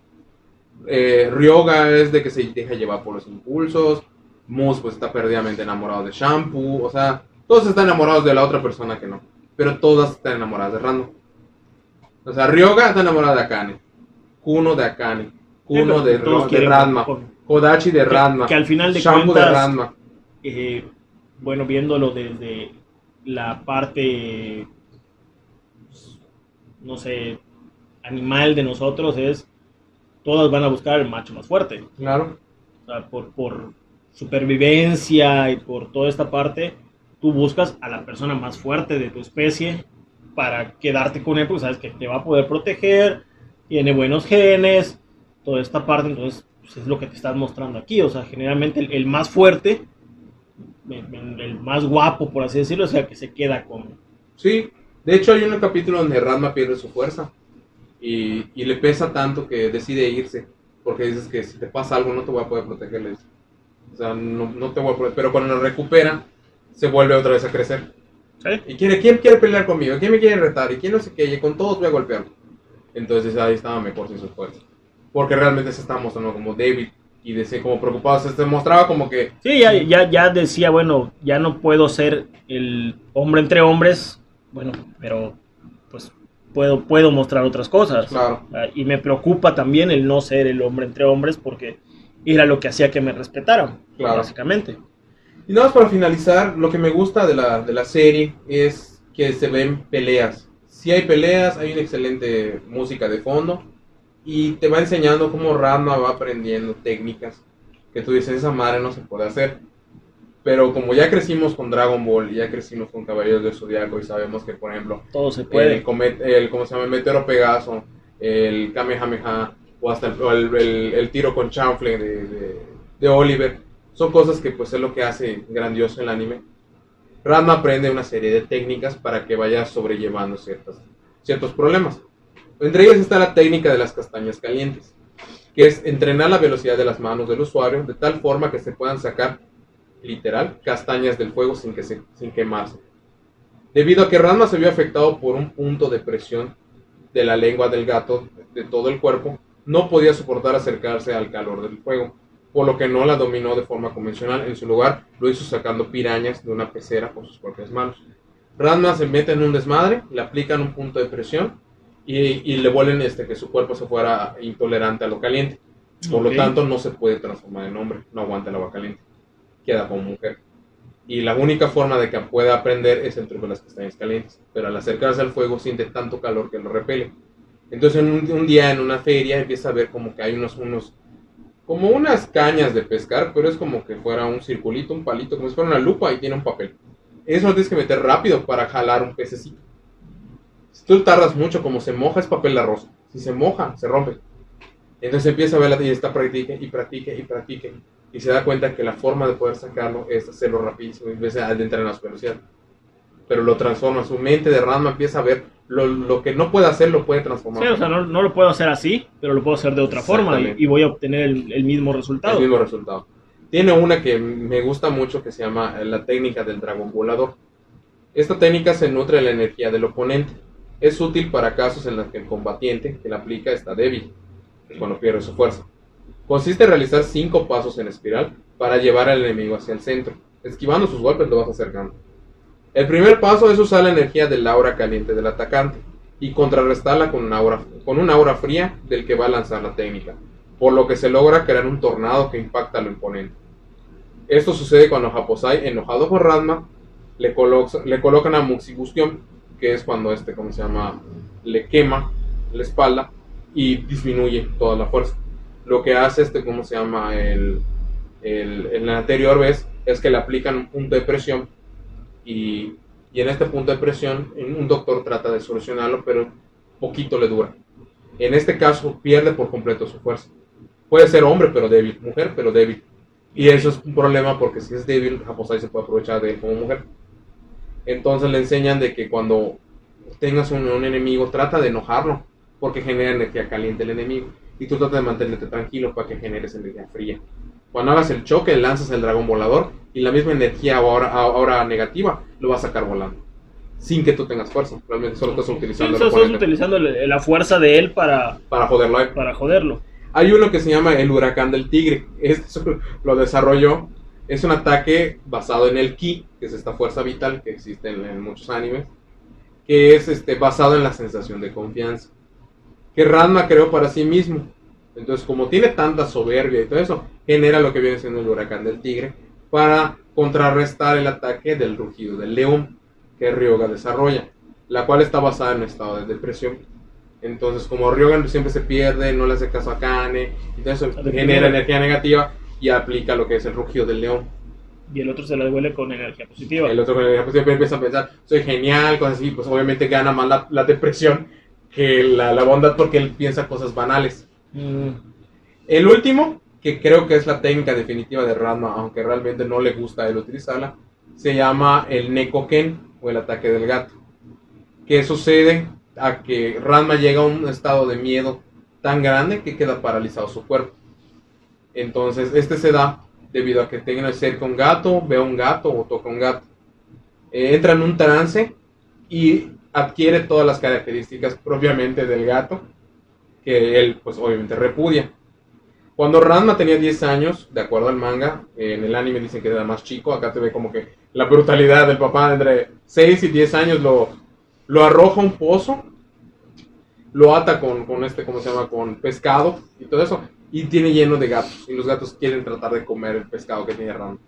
Eh, Ryoga es de que se deja llevar por los impulsos. Moose, pues, está perdidamente enamorado de Shampoo. O sea, todos están enamorados de la otra persona que no. Pero todas están enamoradas de Random. O sea, Ryoga está enamorada de Akane. Kuno de Akane. Kuno de, de Ranma. Kodachi de Ranma. que al final de Shampoo de Ranma. eh, bueno, viéndolo desde la parte, no sé, animal de nosotros, es todas van a buscar el macho más fuerte. Claro. O sea, por, por supervivencia y por toda esta parte, tú buscas a la persona más fuerte de tu especie para quedarte con él, porque sabes que te va a poder proteger, tiene buenos genes, toda esta parte, entonces pues, es lo que te estás mostrando aquí. O sea, generalmente el, más fuerte, el, más guapo, por así decirlo, o sea, que se queda con... Sí, de hecho hay un capítulo donde Ranma pierde su fuerza y, y le pesa tanto que decide irse, porque dices que si te pasa algo no te voy a poder proteger, le dice. O sea, no, no te voy a poder, pero cuando lo recupera se vuelve otra vez a crecer. ¿Sí? Y quiere, ¿quién quiere pelear conmigo? ¿Quién me quiere retar? ¿Y quién no sé qué? Y con todos voy a golpear. Entonces ahí estaba mejor sin su fuerza. Porque realmente se estaba mostrando como débil y decía como preocupado, se, mostraba como que Sí, ya, ya, ya decía, bueno, ya no puedo ser el hombre entre hombres, bueno, pero puedo, puedo mostrar otras cosas. Claro. Ah, Y me preocupa también el no ser el hombre entre hombres porque era lo que hacía que me respetaran, Claro. básicamente. Y nada más para finalizar, lo que me gusta de la, de la serie es que se ven peleas. Si hay peleas, hay una excelente música de fondo y te va enseñando cómo Ranma va aprendiendo técnicas que tú dices, esa madre no se puede hacer. Pero como ya crecimos con Dragon Ball, ya crecimos con Caballeros del Zodiaco y sabemos que, por ejemplo, Todo se puede. el, el, ¿cómo se llama? el Meteoro Pegaso, el Kamehameha o hasta el, o el- el- el tiro con chanfle de, de- de Oliver. Son cosas que pues es lo que hace grandioso el anime. Ranma aprende una serie de técnicas para que vaya sobrellevando ciertas, ciertos problemas. Entre ellas está la técnica de las castañas calientes, que es entrenar la velocidad de las manos del usuario de tal forma que se puedan sacar, literal, castañas del fuego sin, que se, sin quemarse. Debido a que Ranma se vio afectado por un punto de presión de la lengua del gato de todo el cuerpo, no podía soportar acercarse al calor del fuego, por lo que no la dominó de forma convencional. En su lugar, lo hizo sacando pirañas de una pecera con sus propias manos. Ranma se mete en un desmadre, le aplican un punto de presión y, y le vuelven este, que su cuerpo se fuera intolerante a lo caliente. Por lo tanto, no se puede transformar en hombre, no aguanta el agua caliente. Queda como mujer. Y la única forma de que pueda aprender es el truco de las castañas calientes. Pero al acercarse al fuego siente tanto calor que lo repele. Entonces en un, un día en una feria empieza a ver como que hay unos, unos, como unas cañas de pescar, pero es como que fuera un circulito, un palito, como si fuera una lupa y tiene un papel. Eso lo tienes que meter rápido para jalar un pececito. Si tú tardas mucho, como se moja es papel de arroz. Si se moja, se rompe. Entonces empieza a verla y está practique y practique y practique. Y se da cuenta que la forma de poder sacarlo es hacerlo rapidísimo en vez de adentrar en la velocidad. Pero lo transforma. Su mente de Ranma empieza a ver lo, lo que no puede hacer, lo puede transformar. Sí, o sea, no, no lo puedo hacer así, pero lo puedo hacer de otra forma y, y voy a obtener el, el mismo resultado. el mismo resultado. Tiene una que me gusta mucho que se llama eh, la técnica del dragón volador. Esta técnica se nutre de la energía del oponente. Es útil para casos en los que el combatiente que la aplica está débil, cuando pierde su fuerza. Consiste en realizar cinco pasos en espiral para llevar al enemigo hacia el centro. Esquivando sus golpes lo vas acercando. El primer paso es usar la energía del aura caliente del atacante y contrarrestarla con un aura, con un aura fría del que va a lanzar la técnica, por lo que se logra crear un tornado que impacta al oponente. Esto sucede cuando Japosai, enojado con Ranma, le, colo- le colocan a Muxibustión, que es cuando este, ¿cómo se llama? Le quema la espalda y disminuye toda la fuerza. Lo que hace este, ¿cómo se llama? En la anterior vez es que le aplican un punto de presión y, en este punto de presión un doctor trata de solucionarlo, pero poquito le dura. En este caso pierde por completo su fuerza. Puede ser hombre pero débil, mujer pero débil. Y eso es un problema porque si es débil, Japosai se puede aprovechar de él como mujer. Entonces le enseñan de que cuando tengas un, un enemigo, trata de enojarlo, porque genera energía caliente el enemigo. Y tú trata de mantenerte tranquilo para que generes energía fría. Cuando hagas el choque, lanzas el dragón volador y la misma energía ahora, ahora negativa lo va a sacar volando. Sin que tú tengas fuerza. Realmente solo estás Sí, utilizando eso- el estás utilizando la fuerza de él para, para joderlo él. para joderlo. Hay uno que se llama el huracán del tigre. (laughs) Este lo desarrolló. Es un ataque basado en el ki, que es esta fuerza vital que existe en, en muchos animes, que es este, basado en la sensación de confianza, que Ranma creó para sí mismo. Entonces, como tiene tanta soberbia y todo eso, genera lo que viene siendo el huracán del tigre para contrarrestar el ataque del rugido del león que Ryoga desarrolla, la cual está basada en un estado de depresión. Entonces, como Ryoga siempre se pierde, no le hace caso a Kane, entonces Ah, de genera energía negativa y aplica lo que es el rugido del león. Y el otro se la devuelve con energía positiva. El otro con energía positiva empieza a pensar, soy genial, cosas así, pues obviamente gana más la, la depresión que la, la bondad porque él piensa cosas banales. Mm, El último, que creo que es la técnica definitiva de Ranma, aunque realmente no le gusta a él utilizarla, se llama el Nekoken o el ataque del gato. Que sucede a que Ranma llega a un estado de miedo tan grande que queda paralizado su cuerpo. Entonces, este se da debido a que tenga cerca un gato, ve un gato o toca un gato. Eh, entra en un trance y adquiere todas las características propiamente del gato que él pues obviamente repudia. Cuando Ranma tenía 10 años, de acuerdo al manga, en el anime dicen que era más chico, acá te ve como que la brutalidad del papá entre 6 y 10 años lo, lo arroja a un pozo lo ata con, con este, ¿cómo se llama? Con pescado y todo eso. Y tiene lleno de gatos. Y los gatos quieren tratar de comer el pescado que tiene Ranma.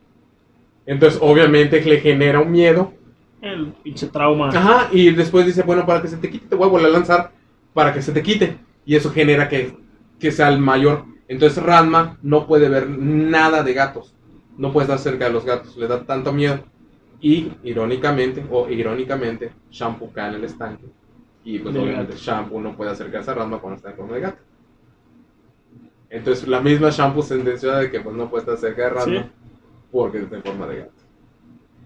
Entonces, obviamente, le genera un miedo. El pinche trauma. Ajá, y después dice, bueno, para que se te quite, te voy a volver a lanzar para que se te quite. Y eso genera que, que sea el mayor. Entonces, Ranma no puede ver nada de gatos. No puede estar cerca de los gatos. Le da tanto miedo. Y, irónicamente, o irónicamente, Shampoo cae en el estanque. Y pues Del obviamente gato. Shampoo no puede acercarse a Ranma cuando está en forma de gato. Entonces la misma Shampoo sentenció de que pues no puede estar cerca de Ranma Sí. porque está en forma de gato.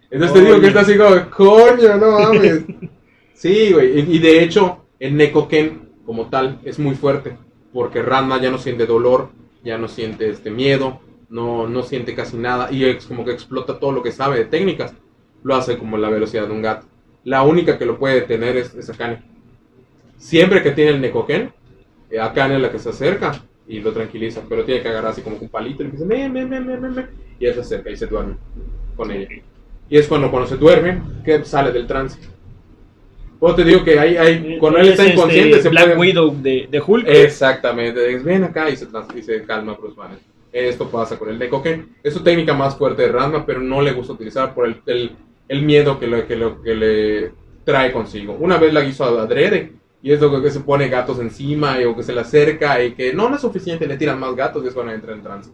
Entonces te digo que está así como, coño, no mames. (laughs) sí, güey. Y, y de hecho, el Nekoken como tal es muy fuerte. Porque Ranma ya no siente dolor, ya no siente este miedo, no, no siente casi nada. Y es como que explota todo lo que sabe de técnicas. Lo hace como la velocidad de un gato. La única que lo puede detener es, es Akane. Siempre que tiene el Nekoken, eh, Akane es la que se acerca y lo tranquiliza. Pero tiene que agarrar así como un palito y le dice, me, me, me, me, me, me", Y él se acerca y se duerme con ella. Y es cuando, cuando se duerme que sale del trance. Pues te digo que hay, hay, cuando él Es está este inconsciente se Black puede... Widow de, de Hulk. Exactamente, es, ven acá y se, trans- y se calma Bruce Banner. Esto pasa con el Nekoken. Es su técnica más fuerte de Ranma, pero no le gusta utilizar por el, el, el miedo que, le- que, lo- que le trae consigo. Una vez la hizo adrede y es lo que se pone gatos encima y, o que se le acerca y que no, no es suficiente, le tiran más gatos y es cuando entra en trance.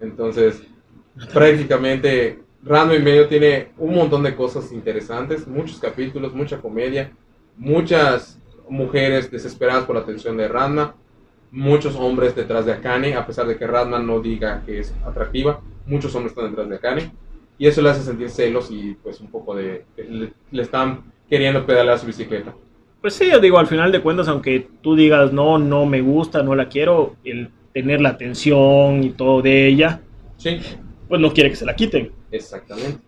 Entonces, (laughs) prácticamente Ranma y medio tiene un montón de cosas interesantes, muchos capítulos, mucha comedia, muchas mujeres desesperadas por la atención de Ranma, muchos hombres detrás de Akane, a pesar de que Ranma no diga que es atractiva, muchos hombres están detrás de Akane, y eso le hace sentir celos y pues un poco de... le, le están queriendo pedalear su bicicleta. Pues sí, yo digo, al final de cuentas, aunque tú digas, no, no me gusta, no la quiero, el tener la atención y todo de ella, Sí, pues no quiere que se la quiten. Exactamente.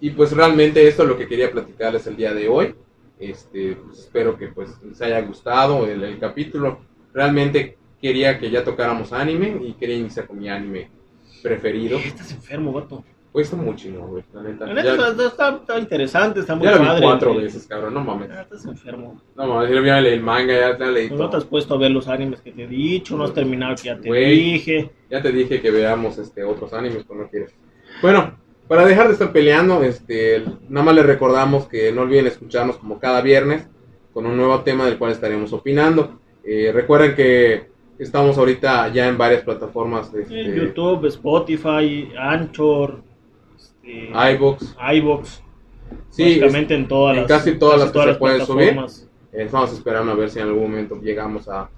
Y pues realmente esto es lo que quería platicarles el día de hoy. Este, pues, espero que pues les haya gustado el, el capítulo. Realmente quería que ya tocáramos anime y quería iniciar con mi anime preferido. Estás enfermo, vato. Pues está muy chino, güey, la neta. La neta Ya, está, está- está- interesante, está muy ya lo vi padre. cuatro güey. veces, cabrón, no mames. Ah, Estás enfermo. No mames, yo ya leí el manga, ya te leí Pues no te has puesto a ver los animes que te he dicho, no has terminado que ya te Güey. dije. Ya te dije que veamos este otros animes, pero no quieres. Bueno, para dejar de estar peleando, este, nada más les recordamos que no olviden escucharnos como cada viernes con un nuevo tema del cual estaremos opinando. Eh, recuerden que estamos ahorita ya en varias plataformas de este, En YouTube, Spotify, Anchor, este, iVoox. iVoox, Sí, básicamente en todas en las, casi todas las que se pueden subir. eh, estamos esperando a ver si en algún momento llegamos a,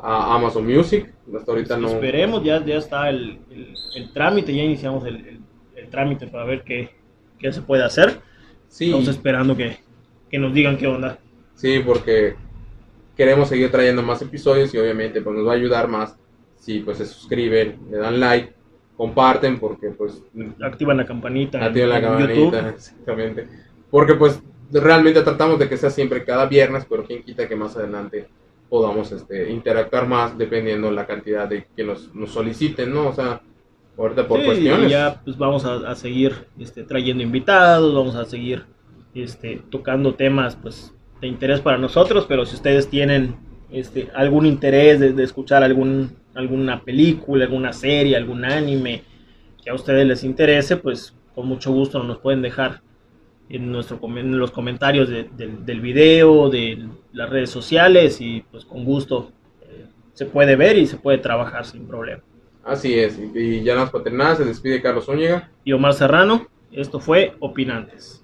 a Amazon Music. Hasta ahorita no. Esperemos, ya, ya está el, el- el trámite, ya iniciamos el- el trámite para ver qué, qué se puede hacer. Sí, Estamos esperando que, que nos digan qué onda. Sí, porque queremos seguir trayendo más episodios y obviamente pues nos va a ayudar más si pues se suscriben, le dan like, comparten porque pues Activan la campanita activan la campanita, YouTube. (laughs) exactamente. Porque pues realmente tratamos de que sea siempre cada viernes, pero quién quita que más adelante podamos este, interactuar más dependiendo la cantidad de que nos, nos soliciten, ¿no? O sea, ahorita por Sí, cuestiones. y ya pues vamos a, a seguir este, trayendo invitados, vamos a seguir este, tocando temas pues de interés para nosotros, pero si ustedes tienen este, algún interés de, de escuchar algún, alguna película, alguna serie, algún anime que a ustedes les interese, pues con mucho gusto nos pueden dejar en, nuestro, en los comentarios de- del- del video, de las redes sociales y pues con gusto eh, se puede ver y se puede trabajar sin problema. Así es, y, ya es para terminar, se despide Carlos Zúñiga. y Omar Serrano. Esto fue Opinantes.